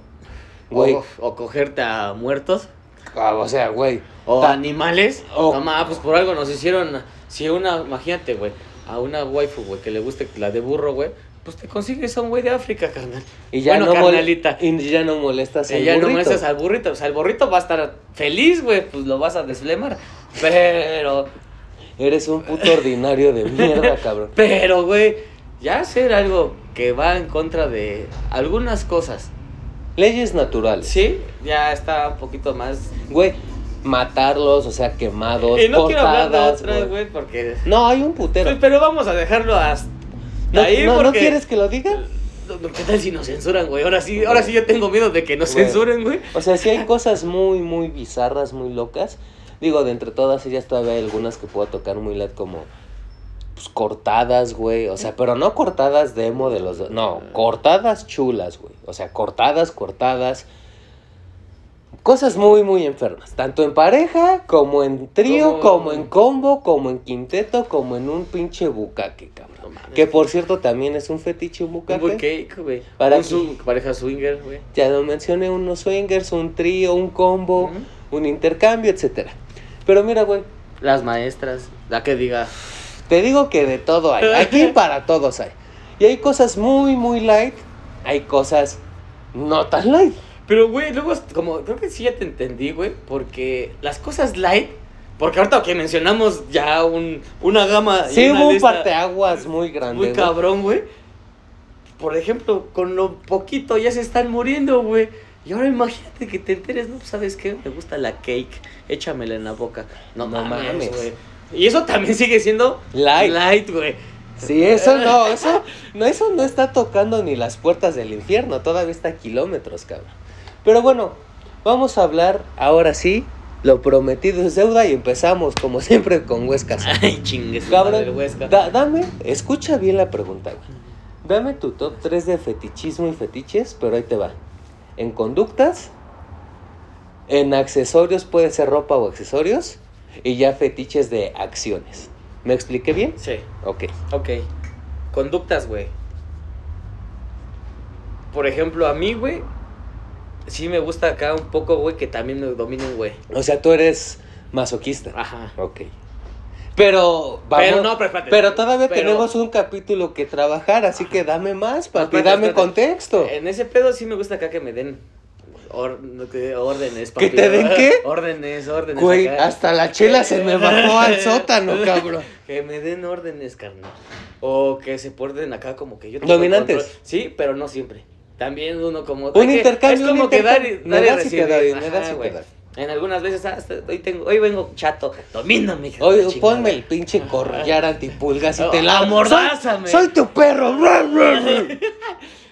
Güey, O, o cogerte a muertos. ah, o sea, güey. O Ta- animales. o- No ma, pues por algo nos hicieron. Si una, imagínate, güey, a una waifu, güey, que le guste la de burro, güey, pues te consigues a un güey de África, carnal. Y ya, bueno, no carnalita. y ya no molestas Y al ya no burrito. muestras al burrito. O sea, el burrito va a estar feliz, güey, pues lo vas a desflemar. Pero, Eres un puto ordinario de mierda, <laughs> cabrón. pero, güey, ya hacer algo que va en contra de algunas cosas. Leyes naturales. Sí, ya está un poquito más. Güey, matarlos, o sea, quemados, Y no quiero hablar de cortadas, otras, güey. porque. No, hay un putero. Pero vamos a dejarlo hasta ¿No, ahí no- no quieres que lo diga? ¿Qué tal si nos censuran, güey? Ahora sí, ahora sí yo tengo miedo de que nos Güey. censuren, güey. O sea, sí hay <laughs> cosas muy, muy bizarras, muy locas. Digo, de entre todas ellas todavía hay algunas que puedo tocar muy light como pues, cortadas, güey. O sea, pero no cortadas demo de los... do- No, cortadas chulas, güey. O sea, cortadas, cortadas. Cosas muy, muy enfermas. Tanto en pareja, como en trío, Como- en combo, como en quinteto, como en un pinche bucaque, cabrón. No. Que por cierto también es un fetiche un Un bucaque. güey. Para Un su- pareja swinger, güey. Ya lo mencioné, unos swingers, un trío, un combo, un intercambio, etcétera. Pero mira, güey, Las maestras, la que diga. te digo que de todo hay. Aquí <laughs> para todos hay. Y hay cosas muy, muy light. Hay cosas no tan light. Pero, güey, luego, como, creo que sí ya te entendí, güey, porque las cosas light, porque ahorita que mencionamos ya un, una gama. Sí, hubo un parteaguas muy grande. Muy cabrón, güey. Por ejemplo, con lo poquito ya se están muriendo, güey. Y ahora imagínate que te enteres, ¿no? ¿Sabes qué? Me gusta la cake. Échamela en la boca. No, No mames, güey. Y eso también sigue siendo Light. light, güey. Sí, eso no, <laughs> eso no, eso no está tocando ni las puertas del infierno. Todavía está a kilómetros, cabrón. Pero bueno, vamos a hablar ahora sí. Lo prometido es deuda y empezamos como siempre con Huescas. <laughs> Ay, chingues. Cabrón, Huesca. da- dame, escucha bien la pregunta, güey. Dame tu top 3 de fetichismo y fetiches, pero ahí te va. En conductas, en accesorios, puede ser ropa o accesorios, y ya fetiches de acciones. ¿Me expliqué bien? Sí. Ok. Ok. Conductas, güey. Por ejemplo, a mí, güey, sí me gusta acá un poco, güey, que también me dominen, güey. O sea, tú eres masoquista. Ajá. Ok. Pero, vamos, Pero no, pero espérate. pero todavía Pero- tenemos un capítulo que trabajar, así que dame más, papi, Espérate, dame espérate. contexto. En ese pedo sí me gusta acá que me den or- que- órdenes, ¿Que papi. te den qué? Órdenes, órdenes. Güey, acá. hasta la chela se me bajó al <laughs> sótano, cabrón. Que me den órdenes, carnal. O que se porten acá como que yo Dominantes. control. Sí, pero no siempre. También uno como... Un que- intercambio, Es como un que dar y, dar y recibir. me das y. En algunas veces, ah, hasta- hoy, tengo, hoy vengo chato. Domíname, chingada. ponme el pinche corrillar antipulgas y te la Amordázame. Soy, soy tu perro. <laughs>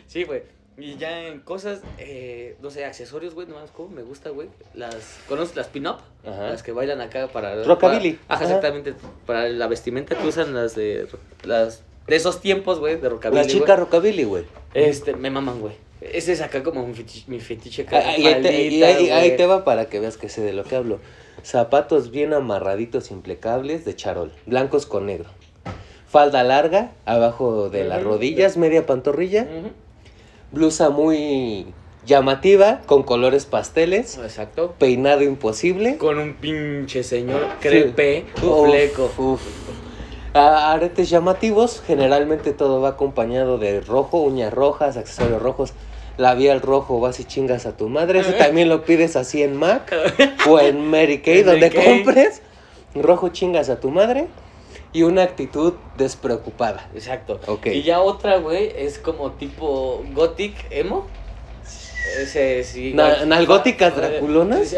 Sí, güey. Y ya en cosas, eh, no sé, accesorios, güey, nomás como me gusta, güey. Las, ¿conoces las pin-up? Las que bailan acá para... Rockabilly. para- ajá, Ajá. exactamente. Para la vestimenta que usan las de... Las, de esos tiempos, güey, de rockabilly, La chica güey. rockabilly, güey. Este, me maman, güey. Ese es acá como mi fetiche, mi fetiche acá. Ahí, ahí te, y ahí- te va para que veas que sé de lo que hablo. Zapatos bien amarraditos, impecables, de charol, blancos con negro. Falda larga, abajo de las rodillas, media pantorrilla. Blusa muy llamativa, con colores pasteles. Exacto. Peinado imposible. Con un pinche señor crepe, Uf, fleco. uf. Ah, aretes llamativos, generalmente todo va acompañado de rojo, uñas rojas, accesorios rojos, labial rojo, vas y chingas a tu madre. Eso <laughs> también lo pides así en Mac <laughs> o en Mary Kay, Mary donde Kay. compres. Rojo chingas a tu madre y una actitud despreocupada. Exacto. Ok. Y ya otra, güey, es como tipo gothic emo. Ese sí. Na- güey. ¿nalgóticas <laughs> Eh, draculonas?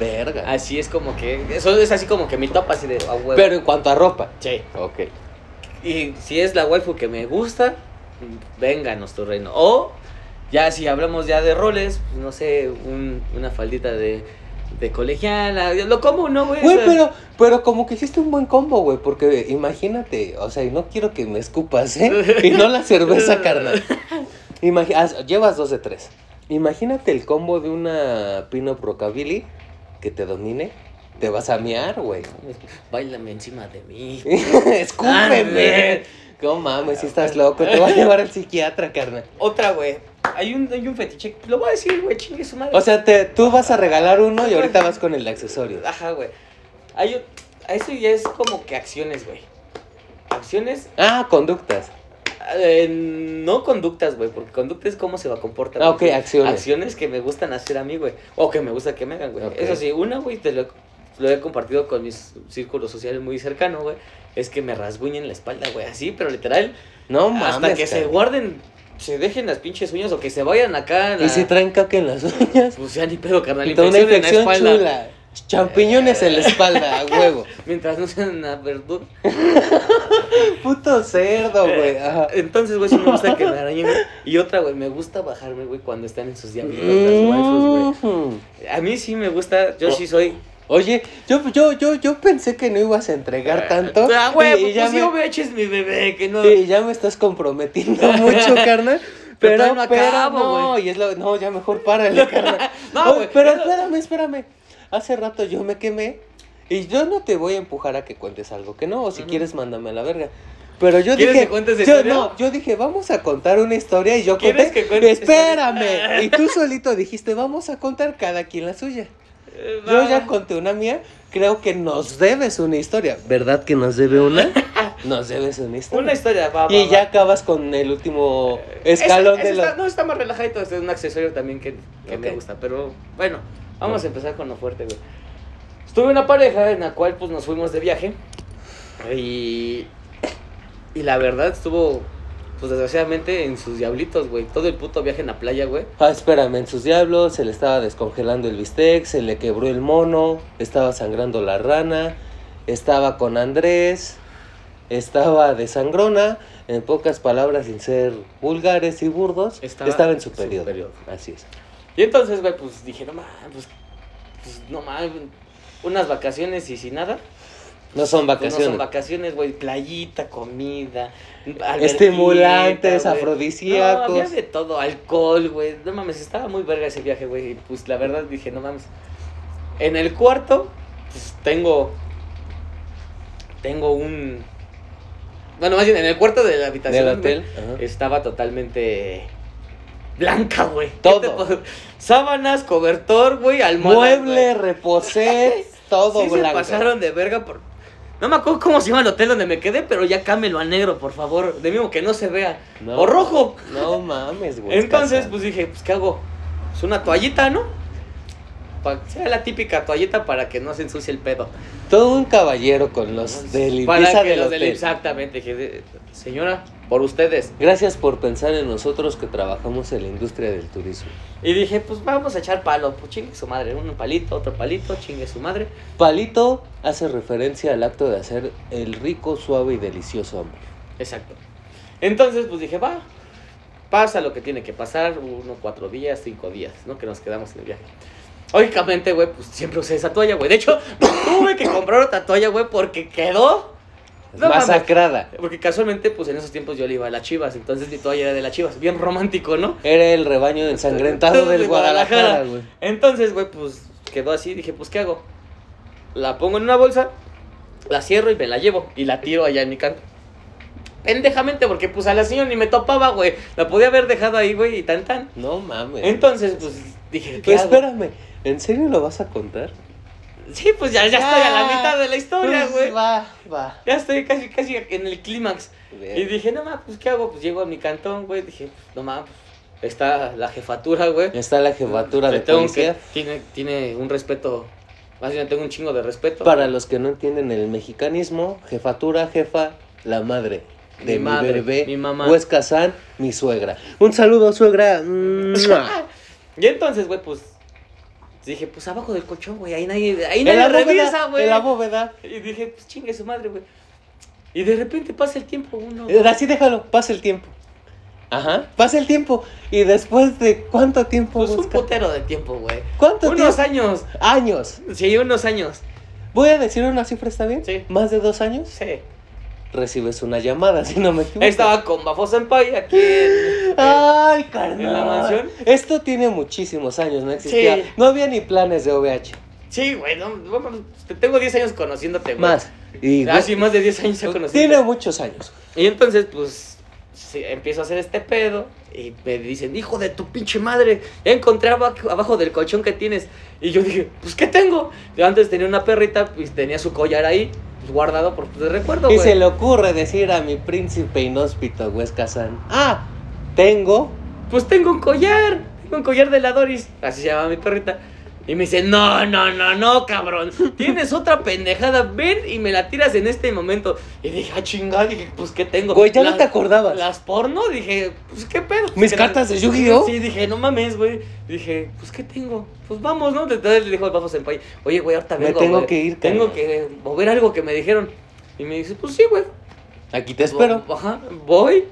Verga. Así es como que. Eso es así como que mi top así de a huevo. Pero en cuanto a ropa. Sí. Ok. Y si es la waifu que me gusta, venga a nuestro reino. O ya si hablamos ya de roles, pues, no sé, un- una faldita de, de colegiala. Lo común, ¿no, güey? Güey, pero, pero como que hiciste un buen combo, güey, porque imagínate, o sea, y no quiero que me escupas, ¿eh? <laughs> Y no la cerveza, carnal. Haz- llevas dos de tres. Imagínate el combo de una Pino Rockabilly que te domine. Te vas a miar, güey. Bailame encima de mí. <laughs> Escúpeme. No mames, si estás loco, te va a llevar al psiquiatra, carnal. Otra, güey. Hay un, hay un fetiche. Lo voy a decir, güey, chingue su madre. O sea, te, tú vas a regalar uno y ahorita vas con el de accesorios. Ajá, güey. Hay un- eso ya es como que acciones, güey. Acciones, Ah, conductas. eh, no conductas, güey, porque conducta es cómo se va a comportar. Ah, ok, acciones. Acciones que me gustan hacer a mí, güey. O que me gusta que me hagan, güey. Eso sí, una, güey, te lo, lo he compartido con mis círculos sociales muy cercanos, güey. Es que me rasguñen la espalda, güey. Así, pero literal. No mames. hasta que se guarden, se dejen las pinches uñas o que se vayan acá. Y si traen caca en las uñas. Pues ya ni pedo, carnal. Una infección en la infección espalda. chula. Champiñones en la espalda, a huevo. <laughs> Mientras no sean una verdura. <laughs> Puto cerdo, güey. Ajá. Entonces, güey, sí me gusta que me <laughs> arañen. güey. Y otra, güey, me gusta bajarme, güey, cuando están en sus diablitos las waifus, güey. Mhm. A mí sí me gusta, yo sí soy. Oye, yo, yo, yo, yo pensé que no ibas a entregar tanto. Ah, güey, y, pues, ya pues me, eches mi bebé, que no. y ya me estás comprometiendo <laughs> mucho, carnal. Pero Pero, no pero acabo, no, y es lo, no, ya mejor párale, carnal. <laughs> No, güey, Pero espérame, espérame. Hace rato yo me quemé y yo no te voy a empujar a que cuentes algo que no, o si quieres mándame a la verga. Pero yo ¿Quieres dije, que cuentes de yo, historia? no, yo dije, vamos a contar una historia y yo ¿Quieres conté, que espérame, y tú <laughs> solito dijiste, vamos a contar cada quien la suya. Yo ya conté una mía, creo que nos debes una historia. ¿Verdad que nos debe una? <laughs> Nos debes una historia. Una historia, va, va, y ya va. acabas con el último escalón ese de está- los... No, está más relajadito, este es un accesorio también que, que me gusta. Pero bueno, vamos a empezar con lo fuerte, güey. Estuve una pareja en la cual pues nos fuimos de viaje. Y. Y la verdad estuvo, pues desgraciadamente, en sus diablitos, güey. Todo el puto viaje en la playa, güey. Ah, espérame, en sus diablos se le estaba descongelando el bistec, se le quebró el mono, estaba sangrando la rana, estaba con Andrés, estaba de sangrona, en pocas palabras, sin ser vulgares y burdos, Estaba estaba, en su periodo. Así es. Y entonces, güey, pues dije, no mames, pues, pues, no mames, unas vacaciones y sin nada. No son vacaciones. No son vacaciones, güey. Playita, comida, Estimulantes, güey. afrodisíacos. No, había de todo, alcohol, güey. No mames, estaba muy verga ese viaje, güey. Y pues la verdad dije, no mames. En el cuarto, pues tengo. tengo un... Bueno, más bien, en el cuarto de la habitación Del hotel. estaba totalmente blanca, güey. ¿Qué Todo. te Sábanas, cobertor, güey, almohada. Mueble, reposé, <laughs> todo sí se blanco. pasaron de verga por... No me acuerdo cómo se llama el hotel donde me quedé, pero ya cámelo a negro, por favor. De mismo que no se vea. No. O rojo. No mames, güey. Entonces, pues dije, pues ¿qué hago? Pues una toallita, ¿no? Pa- sea la típica toallita para que no se ensucie el pedo. Todo un caballero con los de limpieza para que del los hotel. exactamente. Dije, de- señora, por ustedes. Gracias por pensar en nosotros que trabajamos en la industria del turismo. Y dije, pues vamos a echar palo. Pues chingue su madre. Un palito, otro palito, chingue su madre. Palito hace referencia al acto de hacer el rico, suave y delicioso amor. Exacto. Entonces, pues dije, va. Pasa lo que tiene que pasar. Uno, cuatro días, cinco días, ¿no? Que nos quedamos en el viaje. Lógicamente, güey, pues siempre usé esa toalla, güey. De hecho, <laughs> tuve que comprar otra toalla, güey, porque quedó. No. Masacrada. Porque casualmente, pues en esos tiempos yo le iba a las chivas. Entonces mi toalla era de las chivas. Bien romántico, ¿no? Era el rebaño ensangrentado De del Guadalajara, güey. Entonces, güey, pues quedó así. Dije, pues, ¿qué hago? La pongo en una bolsa, la cierro y me la llevo. Y la tiro allá en mi canto. Pendejamente, porque pues a la señora ni me topaba, güey. La podía haber dejado ahí, güey, y tan tan. No mames. Entonces, pues dije, ¿qué Pero hago? espérame, ¿en serio lo vas a contar? Sí, pues ya, ya estoy a la mitad de la historia, Pues güey. Va, va. Ya estoy casi, casi en el clímax. Y dije, no mames, pues ¿qué hago? Pues llego a mi cantón, güey. Dije, pues, no mames, pues, está la jefatura, güey. Está la jefatura de tengo policía. que- tiene, tiene un respeto, más bien tengo un chingo de respeto. Para los que no entienden el mexicanismo, jefatura, jefa, la madre de Mi mi, madre, bebé, mi mamá. Huesca San, mi suegra. Un saludo, suegra. <laughs> Y entonces, güey, pues dije, pues abajo del colchón, güey, ahí nadie, ahí nadie la revisa, güey. en la bóveda. Y dije, pues chingue su madre, güey. Y de repente pasa el tiempo uno. Eh, Así déjalo, pasa el tiempo. Ajá, pasa el tiempo. Y después de cuánto tiempo, Pues un Huesca? putero de tiempo, güey. ¿Cuánto Unos tiempo? años. Años. Sí, unos años. Voy a decir una cifra, ¿está bien? Sí. ¿Más de dos años? Sí. Recibes una llamada, <laughs> si no me equivoco. Estaba con Bafo Senpai aquí en, <laughs> Ay, carnal. ¿En la mansión? Esto tiene muchísimos años, no existía. Sí. No había ni planes de OVH. Sí, güey, no, te tengo 10 años conociéndote, güey. Más. Y Ah, sí, más de 10 años ya conociéndote. tiene muchos años. Y entonces, pues, sí, empiezo a hacer este pedo y me dicen, hijo de tu pinche madre, ya encontré abajo, abajo del colchón que tienes. Y yo dije, pues, ¿qué tengo? Yo antes tenía una perrita, pues tenía su collar ahí, guardado por de recuerdo, y se le ocurre decir a mi príncipe inhóspito, Huesca San, ah, tengo. Pues tengo un collar, tengo un collar de la Doris, así se llama mi perrita. Y me dice, no, no, no, no, cabrón. Tienes otra pendejada, ven y me la tiras en este momento. Y dije, ah, chingada, dije, pues, ¿qué tengo? Güey, ya no te acordabas. Las porno, dije, pues, ¿qué pedo? Mis cartas de Yu-Gi-Oh. Sí, dije, no mames, güey. Dije, pues, ¿qué tengo? Pues vamos, ¿no? Entonces le dijo al Bafo Senpai, oye, güey, ahorita Me vengo, tengo güey. que ir, Tengo carnal". que mover algo que me dijeron. Y me dice, pues sí, güey. Aquí te espero. Ajá, voy.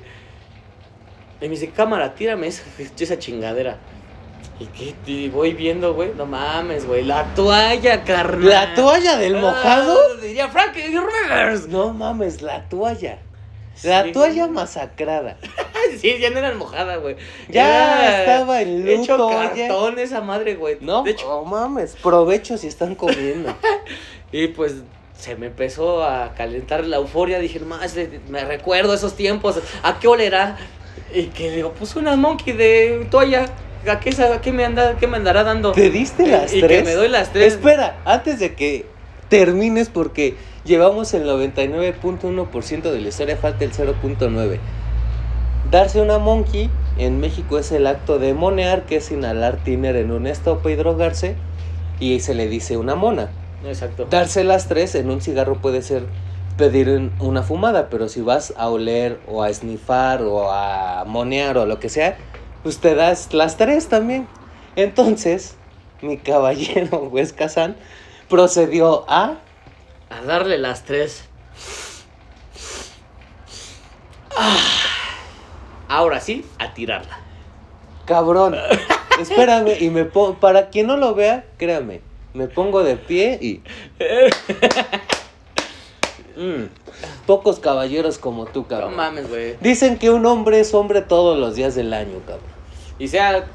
Y me dice, cámara, tírame esa, esa chingadera. ¿Y qué? Y voy viendo, güey. No mames, güey. La toalla, carnal. ¿La toalla del mojado? Ah, diría Frankie Rivers. No mames, la toalla. La Sí. toalla masacrada. <laughs> Sí, ya no era mojada, güey. Ya Era estaba en luto, Hecho cartón esa madre, güey. No, De hecho, no mames, provecho si están comiendo. <laughs> y pues se me empezó a calentar la euforia. Dije, más me recuerdo esos tiempos. ¿A qué olerá? Y que digo, pues una monkey de toalla. ¿A qué, sa- a qué me, anda, qué me andará dando? ¿Te diste las y tres? que me doy las tres. Espera, antes de que termines, porque llevamos el 99.1% de la historia, falta el 0.9. Darse una monkey en México es el acto de monear, que es inhalar tiner en una estopa y drogarse, y se le dice una mona. Exacto. Darse las tres en un cigarro puede ser pedir un- una fumada, pero si vas a oler o a snifar o a monear o lo que sea, pues te das las tres también. Entonces, mi caballero <laughs> San procedió a... A darle las tres. Ah. Ahora sí, a tirarla. Cabrón, <laughs> espérame y me pongo... Para quien no lo vea, créame, me pongo de pie y... <laughs> Mm, pocos caballeros como tú, No cabrón. mames, güey. Dicen que un hombre es hombre todos los días del año, cabrón. Y sea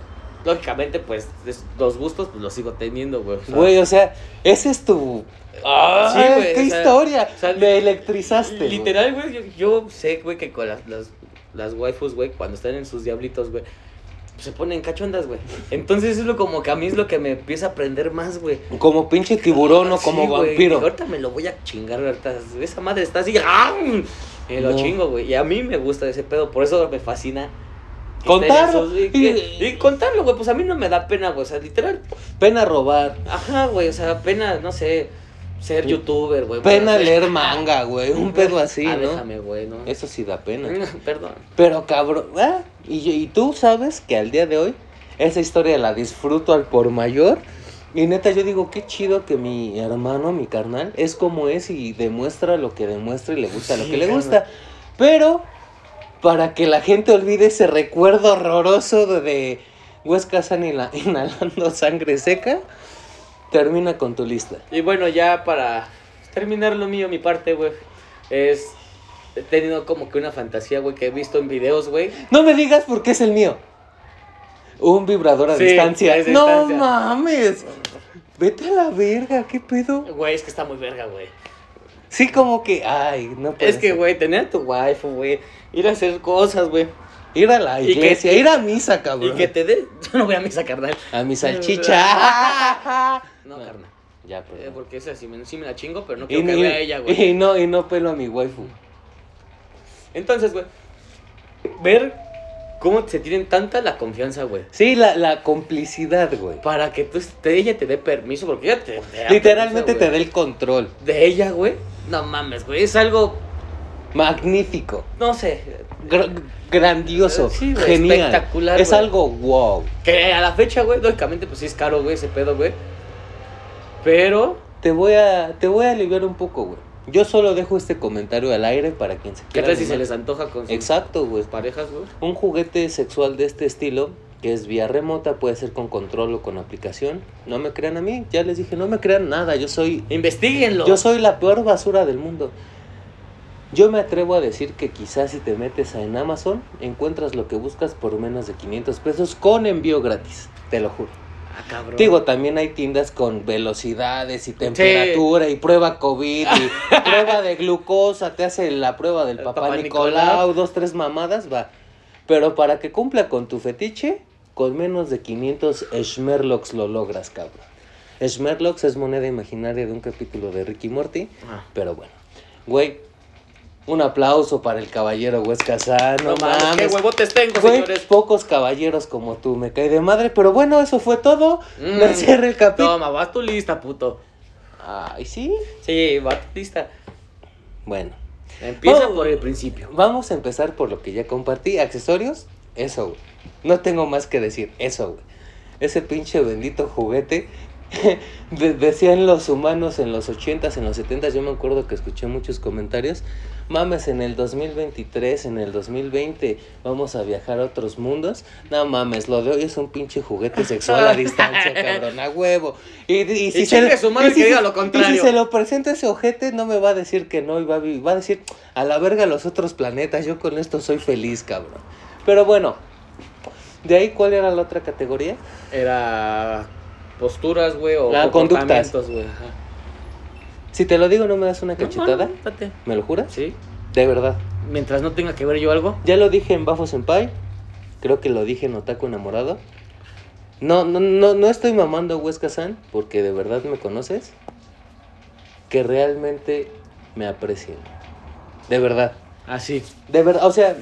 lógicamente, pues, es- los gustos, pues los sigo teniendo, güey. o sea, Güey, o sea, ese es tu. ¡Ay, Sí, güey, ¡Qué o sea, historia! o sea, Me electrizaste. Literal, güey, yo, yo sé, güey, que con las, las, las waifus, güey, cuando están en sus diablitos, güey, se ponen cachondas, güey. Entonces es lo como que a mí es lo que me empieza a aprender más, güey. Como pinche tiburón o Sí, como güey, vampiro. ahorita me lo voy a chingar, ahorita. Esa madre está así, ¡am! Y lo No. chingo, güey. Y a mí me gusta ese pedo, por eso me fascina. Contarlo. y, y contarlo, güey, pues a mí no me da pena, güey. O sea, literal. Pena robar. Ajá, güey, o sea, pena, no sé, ser youtuber, güey. Pena leer manga, güey. Un <laughs> pedo así, ah, ¿no? déjame, güey, ¿no? Eso sí da pena. <laughs> Perdón. Pero cabrón, ah, y, y tú sabes que al día de hoy esa historia la disfruto al por mayor. Y neta, yo digo, qué chido que mi hermano, mi carnal, es como es y demuestra lo que demuestra y le gusta lo que le gusta. Pero, para que la gente olvide ese recuerdo horroroso de, de Huesca San <laughs> inhalando sangre seca, termina con tu lista. Y bueno, ya para terminar lo mío, mi parte, güey, es. He tenido como que una fantasía, güey, que he visto en videos, güey. No me digas porque es el mío. Un vibrador a Sí, distancia. es no distancia. mames. Vete a la verga, ¿qué pedo? Güey, es que está muy verga, güey. Sí, como que, ay, no puede Es que, güey, tener a tu waifu, güey, ir a hacer cosas, güey. Ir a la Y que- iglesia, ir a misa, cabrón. Y que te dé. <laughs> Yo no voy a misa, carnal. A mi <laughs> salchicha. <laughs> No, carnal. Ya, Eh, perdón. porque esa sí me, sí me la chingo, pero no Y, quiero que ni- vea ella, güey. y no, y no pelo a mi waifu. Entonces, güey, ver cómo se tienen tanta la confianza, güey. Sí, la, la complicidad, güey. Para que tú, te- ella te dé permiso, porque ella te. Literalmente permiso, te güey. el control. De ella, güey. No mames, güey. Es algo. Magnífico. No sé. Gr- grandioso. Sí, güey, genial. espectacular, Es güey. algo wow. Que a la fecha, güey, lógicamente, pues sí es caro, güey, ese pedo, güey. Pero. Te voy a, te voy a aliviar un poco, güey. Yo solo dejo este comentario al aire para quien se ¿Qué quiera. tal si se les antoja con sus Exacto, güey. parejas, güey? Un juguete sexual de este estilo, que es vía remota, puede ser con control o con aplicación. No me crean a mí, ya les dije, no me crean nada. Yo soy, Investíguenlo. yo soy la peor basura del mundo. Yo me atrevo a decir que quizás si te metes en Amazon, encuentras lo que buscas por menos de 500 pesos con envío gratis. Te lo juro. Ah, cabrón. Digo, también hay tiendas con velocidades y temperatura y prueba COVID y <laughs> prueba de glucosa, te hace la prueba del El papá, papá Nicolau, Nicolau. dos, tres mamadas, va. Pero para que cumpla con tu fetiche, con menos de 500 Schmerlocks lo logras, cabrón. Schmerlocks es moneda imaginaria de un capítulo de Ricky Morty, Ah. pero bueno. Güey, un aplauso para el caballero Huesca No mames, qué huevotes tengo, Güey, señores. pocos caballeros como tú, me cae de madre, pero bueno, eso fue todo. Mm. Me cierra el capítulo. Toma, vas tu lista, puto. Ay, sí. Sí, va tu lista. Bueno, Empieza Oh. por el principio. vamos a empezar por lo que ya compartí. Accesorios, eso, güey. No tengo más que decir, eso, güey. Ese pinche bendito juguete. <laughs> de- decían los humanos en los 80s, en los 70s, yo me acuerdo que escuché muchos comentarios. Mames, en el 2023, en el 2020, vamos a viajar a otros mundos. No mames, lo de hoy es un pinche juguete sexual a <laughs> distancia, cabrón, a huevo. Y, y si chingue su madre y si diga se- lo Y contrario. si se lo presento a ese ojete, no me va a decir que no, y va a, vi- va a decir a la verga los otros planetas. Yo con esto soy feliz, cabrón. Pero bueno, de ahí, ¿cuál era la otra categoría? Era posturas, güey, o Ah, conductas. güey. Si te lo digo, ¿no me das una No, cachetada? no. ¿Me lo juras? Sí. De verdad. Mientras no tenga que ver yo algo. Ya lo dije en Bafo Senpai. Creo que lo dije en Otaku Enamorado. No, no, no, no estoy mamando a Huesca San, porque de verdad me conoces. Que realmente me aprecien. De verdad. Así. De verdad, o sea,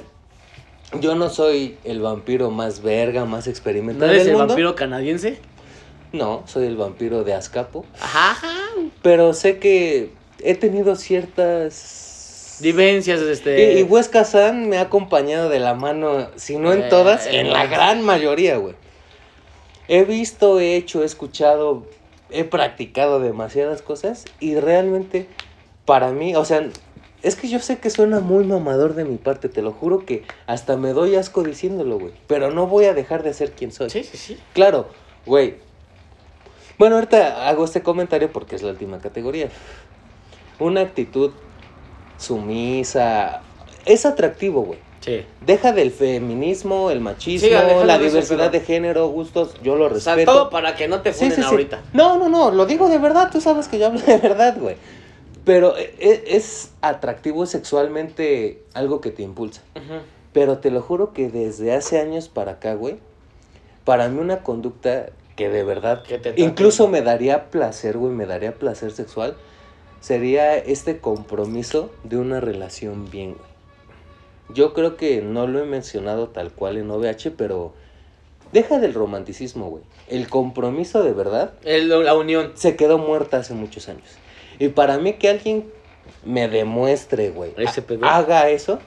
yo no soy el vampiro más verga, más ¿No experimentado eres del el mundo. vampiro canadiense? No, soy el vampiro de Azcapo. Ajá. Pero sé que he tenido ciertas... Vivencias, este. Y, y Huesca San me ha acompañado de la mano, si no en Eh, todas, eh, en la más. gran mayoría, güey. He visto, he hecho, he escuchado, he practicado demasiadas cosas y realmente para mí, o sea, es que yo sé que suena muy mamador de mi parte, te lo juro que hasta me doy asco diciéndolo, güey. Pero no voy a dejar de ser quien soy. Sí, sí, sí. Claro, güey. Bueno, ahorita hago este comentario porque es la última categoría. Una actitud sumisa. Es atractivo, güey. Sí. Deja del feminismo, el machismo, Sí, la diversidad de género, gustos, yo lo O sea, respeto. todo para que no te funen sí, ahorita. No, no, no, lo digo de verdad, tú sabes que yo hablo de verdad, güey. Pero e- e- es atractivo sexualmente algo que te impulsa. Pero te lo juro que desde hace años para acá, güey, para mí una conducta que de verdad Que te traten. incluso me daría placer, güey, me daría placer sexual, sería este compromiso de una relación bien, güey. Yo creo que no lo he mencionado tal cual en OVH, pero deja del romanticismo, güey. El compromiso de verdad El- la unión. se quedó muerta hace muchos años. Y para mí que alguien me demuestre, güey, haga eso,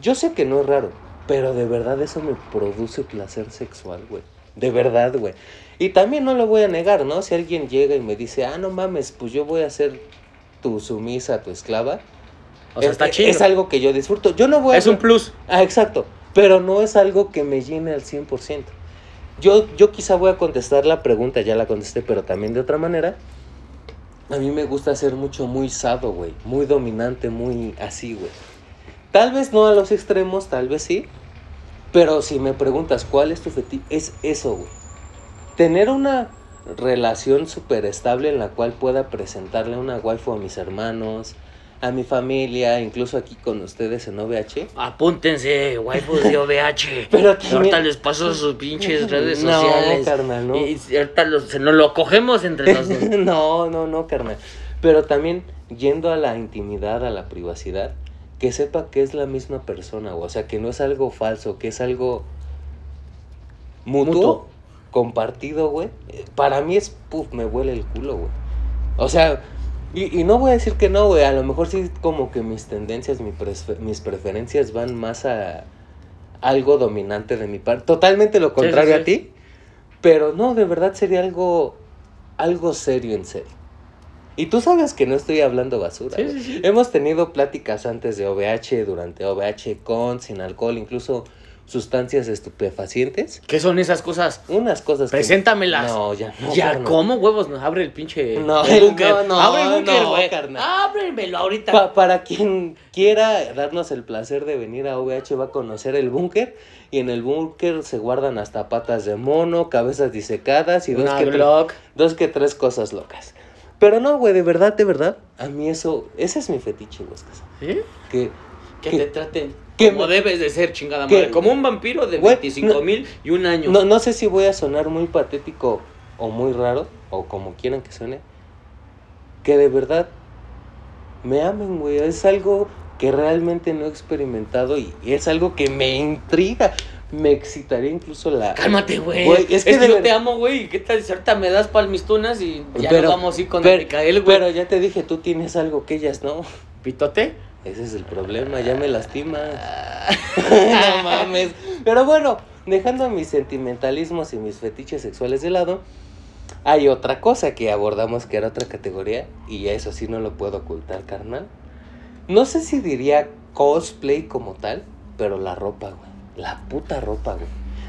yo sé que no es raro, pero de verdad eso me produce placer sexual, güey. De verdad, güey. Y también no lo voy a negar, ¿no? Si alguien llega y me dice, ah, no mames, pues yo voy a ser tu sumisa, tu esclava. O sea, es, está chido. Es algo que yo disfruto. Yo no voy a... Es un plus. Ah, exacto. Pero no es algo que me llene al 100%. Yo, yo quizá voy a contestar la pregunta, ya la contesté, pero también de otra manera. A mí me gusta ser mucho muy sado, güey. Muy dominante, muy así, güey. Tal vez no a los extremos, tal vez sí. Pero si me preguntas cuál es tu fetiche, es eso, güey. Tener una relación súper estable en la cual pueda presentarle una waifu a mis hermanos, a mi familia, incluso aquí con ustedes en OVH. Apúntense, waifus de OVH. <laughs> Pero también- ahorita les paso sus pinches redes <laughs> No, sociales. carnal, no. Y ahorita los- se nos lo cogemos entre los dos. <laughs> no, no, no, carnal. Pero también yendo a la intimidad, a la privacidad, que sepa que es la misma persona, güey. o sea, que no es algo falso, que es algo mutuo, Mutuo. compartido, güey. Para mí es, puf, me huele el culo, güey. O sea, y, y no voy a decir que no, güey. A lo mejor sí como que mis tendencias, mi mis preferencias van más a algo dominante de mi parte. Totalmente lo contrario sí. a ti. Pero no, de verdad sería algo, algo serio en serio. Y tú sabes que no estoy hablando basura. Sí, güey. sí, sí. Hemos tenido pláticas antes de OVH, durante OVH, con, sin alcohol, incluso sustancias estupefacientes. ¿Qué son esas cosas? Unas cosas que... Preséntamelas. No, ya no. ya, carnal. ¿cómo huevos? Nos abre el pinche. No, el búnker. no, no, Abre el búnker, no, güey. carnal. Ábremelo ahorita. Pa- para quien quiera darnos el placer de venir a OVH va a conocer el búnker y en el búnker se guardan hasta patas de mono, cabezas disecadas y dos Una que, dos que tres cosas locas. Pero no, güey, de verdad, de verdad, a mí eso, ese es mi fetiche, güey. ¿Sí? Que, Que que- te traten que como me- debes de ser, chingada que- madre. Como un vampiro de Güey, 25 no- mil y un año. no, no sé si voy a sonar muy patético o muy raro, o como quieran que suene, que de verdad me amen, güey. Es algo que realmente no he experimentado y, y es algo que me intriga. Me excitaría incluso la... Cálmate, güey. Es es que, yo ver- te amo, güey. ¿Qué tal si ahorita me das palmistunas y ya Pero- nos vamos a ir con pero, Micael, güey? pero ya te dije, tú tienes algo que ellas no. ¿Pitote? Ese es el problema, ya me lastimas. <laughs> no mames. Pero bueno, dejando mis sentimentalismos y mis fetiches sexuales de lado, hay otra cosa que abordamos que era otra categoría y eso sí no lo puedo ocultar, carnal. No sé si diría cosplay como tal, pero la ropa, güey. La puta ropa, güey.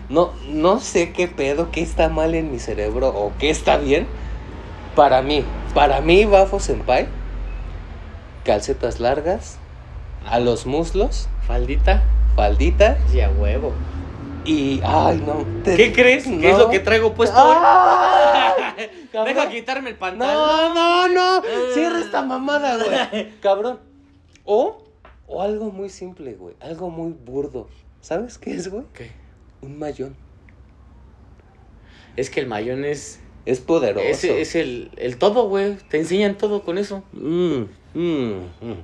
No, no sé qué pedo, qué está mal en mi cerebro o qué está bien. Para mí, para mí, Bafo Senpai, calcetas largas, a los muslos, ¿Faldita? faldita Sí, a huevo. y. Ay, no. te- ¿Qué crees? ¿Qué es no. lo que traigo puesto ¡Ah! <laughs> Cabrón. Deja quitarme el No, pantalón. no, no. Cierra esta mamada, güey. <laughs> Cabrón. O, o algo muy simple, güey. Algo muy burdo. ¿Sabes qué es, güey? ¿Qué? Un mayón. Es que el mayón es, Es poderoso. es, es el, el todo, güey. Te enseñan todo con eso. Mm, mm, mm.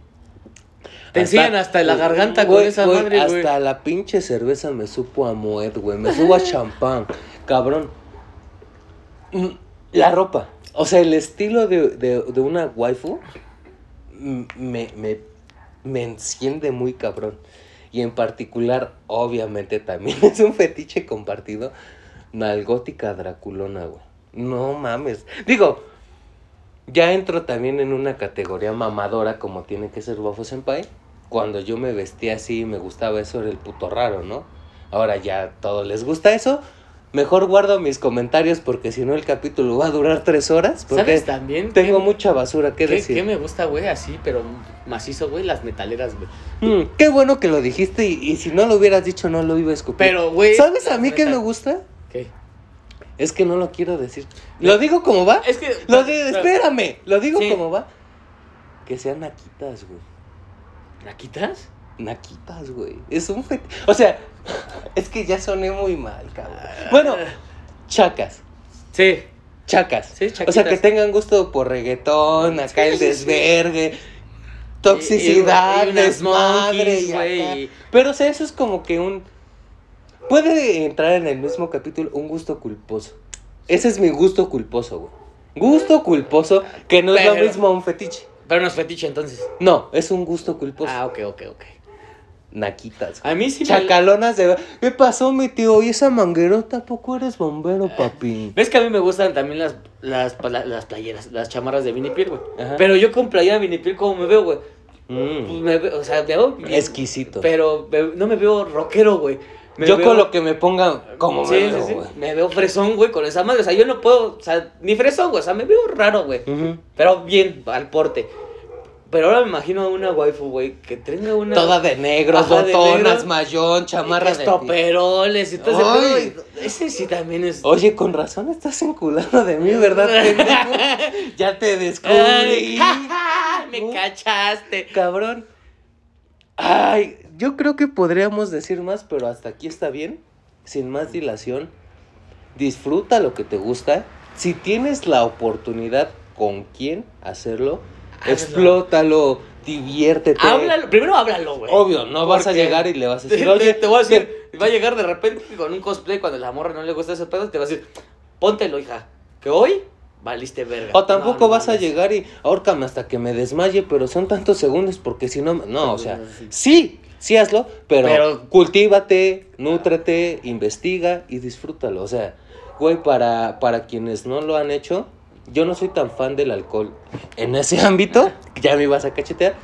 Te enseñan hasta la garganta con esa güey, madre, güey. Hasta la pinche cerveza me supo a mued, güey. Me supo a <laughs> champán. Cabrón. La ropa. O sea, el estilo de, de- de una waifu me, me, me enciende muy cabrón. Y en particular, obviamente, también <laughs> es un fetiche compartido. Nalgótica Draculona, güey. No mames. Digo, ya entro también en una categoría mamadora como tiene que ser Bafo Senpai. Cuando yo me vestía así y me gustaba eso, era el puto raro, ¿no? Ahora ya a todos les gusta eso. Mejor guardo mis comentarios porque si no el capítulo va a durar tres horas. Porque ¿Sabes también? tengo mucha basura que qué, decir. qué me gusta, güey? Así, pero macizo, güey, las metaleras, güey. Mm, qué bueno que lo dijiste y, y si no lo hubieras dicho no lo iba a escupir. Pero, güey. ¿Sabes a mí qué me gusta? ¿Qué? Es que no lo quiero decir. ¿Lo digo como va? Es que. Lo de, pero- espérame, lo digo Sí. como va. Que sean naquitas, güey. ¿La quitas? Naquitas, güey. Es un fet... O sea, <laughs> es que ya soné muy mal, cabrón. Bueno, chacas. Sí. Chacas. Sí, o sea, que tengan gusto por reggaetón, acá Sí, el sí, sí. desvergue, toxicidad, desmadre güey, Pero, o sea, eso es como que un... Puede entrar en el mismo capítulo un gusto culposo. Ese es mi gusto culposo, güey. Gusto culposo, que no es lo mismo a un fetiche. Pero no es fetiche entonces. No, es un gusto culposo. Ah, ok, ok, ok. Naquitas. güey. A mí sí me. Chacalonas de... ¿Qué pasó, mi tío? ¿Y esa manguerota? ¿Tampoco eres bombero, papi? ¿Ves que a mí me gustan también las, las, las playeras, las chamarras de Vinipil, güey? Ajá. Pero yo con playera de Vinipil, ¿cómo me veo, güey? Pues Mm, me veo, o sea, me veo bien, exquisito. Pero me- no me veo rockero, güey. Me Yo veo- con lo que me ponga como Sí, me veo, sí. güey. Me veo fresón, güey, con esa madre. O sea, yo no puedo, o sea, ni fresón, güey. O sea, me veo raro, güey. Ujú. Pero bien, al porte. Pero ahora me imagino a una waifu, güey, que tenga una... Toda de negro, Ajá, de botonas, negro. mayón, chamarra de... Estoperoles y todo ese pedo, y Ese sí también es... Oye, con razón estás enculado de mí, ¿verdad, <laughs> ya te descubrí. <laughs> Me Uh. cachaste. Cabrón. Ay, yo creo que podríamos decir más, pero hasta aquí está bien. Sin más dilación. Disfruta lo que te gusta. Si tienes la oportunidad con quién hacerlo, Hazlo. explótalo, diviértete. Háblalo, primero háblalo, güey. Obvio, no vas a llegar y le vas a decir, oye, te voy a decir, va a llegar de repente con un cosplay cuando la morra no le gusta ese pedo, te va a decir, póntelo, hija, que hoy valiste verga. O tampoco No, no vas a llegar y ahórcame hasta que me desmaye, pero son tantos segundos porque si no, no, o sea, Sí. sí, hazlo, pero, Pero- cultívate, nútrete, investiga y disfrútalo. O sea, güey, para, para quienes no lo han hecho, yo no soy tan fan del alcohol en ese <laughs> ámbito, ya me ibas a cachetear,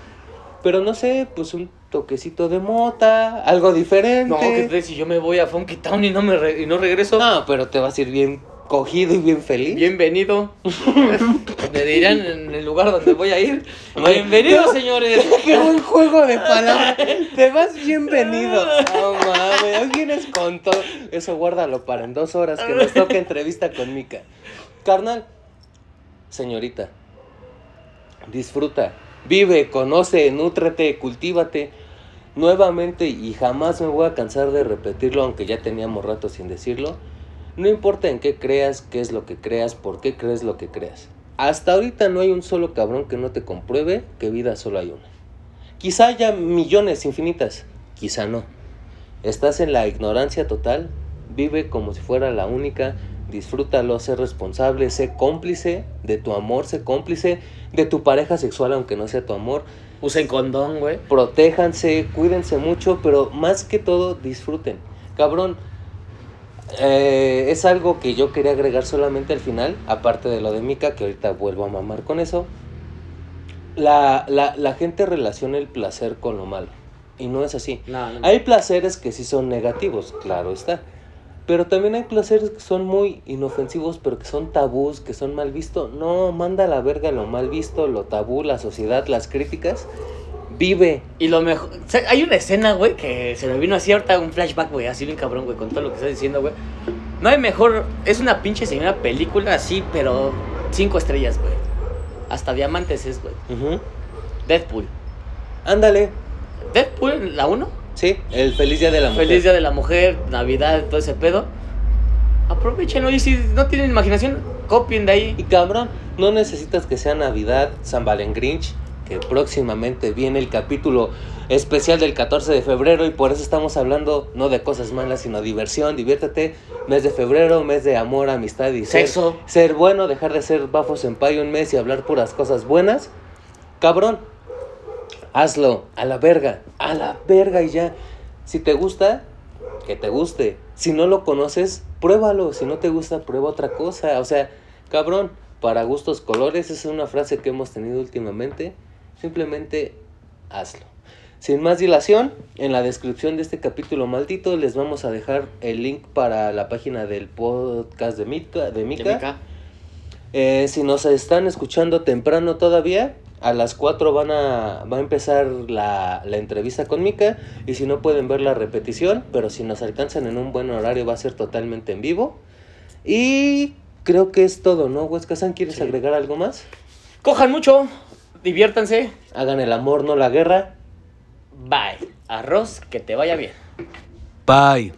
pero no sé, pues un toquecito de mota, algo diferente. No, ¿qué crees? Si yo me voy a Funky Town y no, me re- y no regreso, No, pero te vas a ir bien cogido y bien feliz. bienvenido. <laughs> me dirán en el lugar donde voy a ir. ¿qué- señores. <laughs> Qué buen juego de palabras. Te vas bienvenido. No mames, hoy vienes con todo. Eso guárdalo para en dos horas que nos toca entrevista con Mika. Carnal, señorita, disfruta, vive, conoce, nútrete, cultívate. Nuevamente, y jamás me voy a cansar de repetirlo, aunque ya teníamos rato sin decirlo. No importa en qué creas, qué es lo que creas, por qué crees lo que creas. Hasta ahorita no hay un solo cabrón que no te compruebe que vida solo hay una. Quizá haya millones infinitas, quizá no. Estás en la ignorancia total, vive como si fuera la única, disfrútalo, sé responsable, sé cómplice de tu amor, sé cómplice de tu pareja sexual aunque no sea tu amor. Usen condón, güey. Protéjanse, cuídense mucho, pero más que todo disfruten. Cabrón, eh, es algo que yo quería agregar solamente al final, aparte de lo de Mika, que ahorita vuelvo a mamar con eso. La, la, la gente relaciona el placer con lo malo, y no es así. No, no. Hay placeres que sí son negativos, claro está. Pero también hay placeres que son muy inofensivos, pero que son tabús, que son mal vistos. No, manda a la verga lo mal visto, lo tabú, la sociedad, las críticas. Vive. Y lo mejor. o sea, hay una escena, güey, que se me vino así ahorita un flashback, güey, así bien cabrón, güey, con todo lo que estás diciendo, güey. No hay mejor. Es una pinche señora película así, pero cinco estrellas, güey. Hasta diamantes es, güey. Ujú. Deadpool. Ándale. Deadpool, la 1. Sí, el feliz día de la mujer. Feliz Día de la Mujer, Navidad, todo ese pedo. Aprovechenlo y si no tienen imaginación, copien de ahí. Y cabrón, no necesitas que sea Navidad, San Valen Grinch, que próximamente viene el capítulo especial del 14 de febrero y por eso estamos hablando no de cosas malas, sino diversión, diviértete. Mes de febrero, mes de amor, amistad y ser- Sexo. Ser, bueno, dejar de ser bafos en payo un mes y hablar puras cosas buenas. Cabrón, hazlo, a la verga, a la verga y ya. Si te gusta, que te guste. Si no lo conoces, pruébalo. Si no te gusta, prueba otra cosa. O sea, cabrón, para gustos colores, esa es una frase que hemos tenido últimamente. Simplemente hazlo. Sin más dilación, en la descripción de este capítulo maldito les vamos a dejar el link para la página del podcast de Mika. De Mika. De. Eh, si nos están escuchando temprano todavía, a las 4 van a, va a empezar la, la entrevista con Mika. Y si no pueden ver la repetición, pero si nos alcanzan en un buen horario, va a ser totalmente en vivo. Y creo que es todo, ¿no? Huesca San, ¿quieres Sí. agregar algo más? Cojan mucho, diviértanse. Hagan el amor, no la guerra. Bye. Arroz, que te vaya bien. Bye.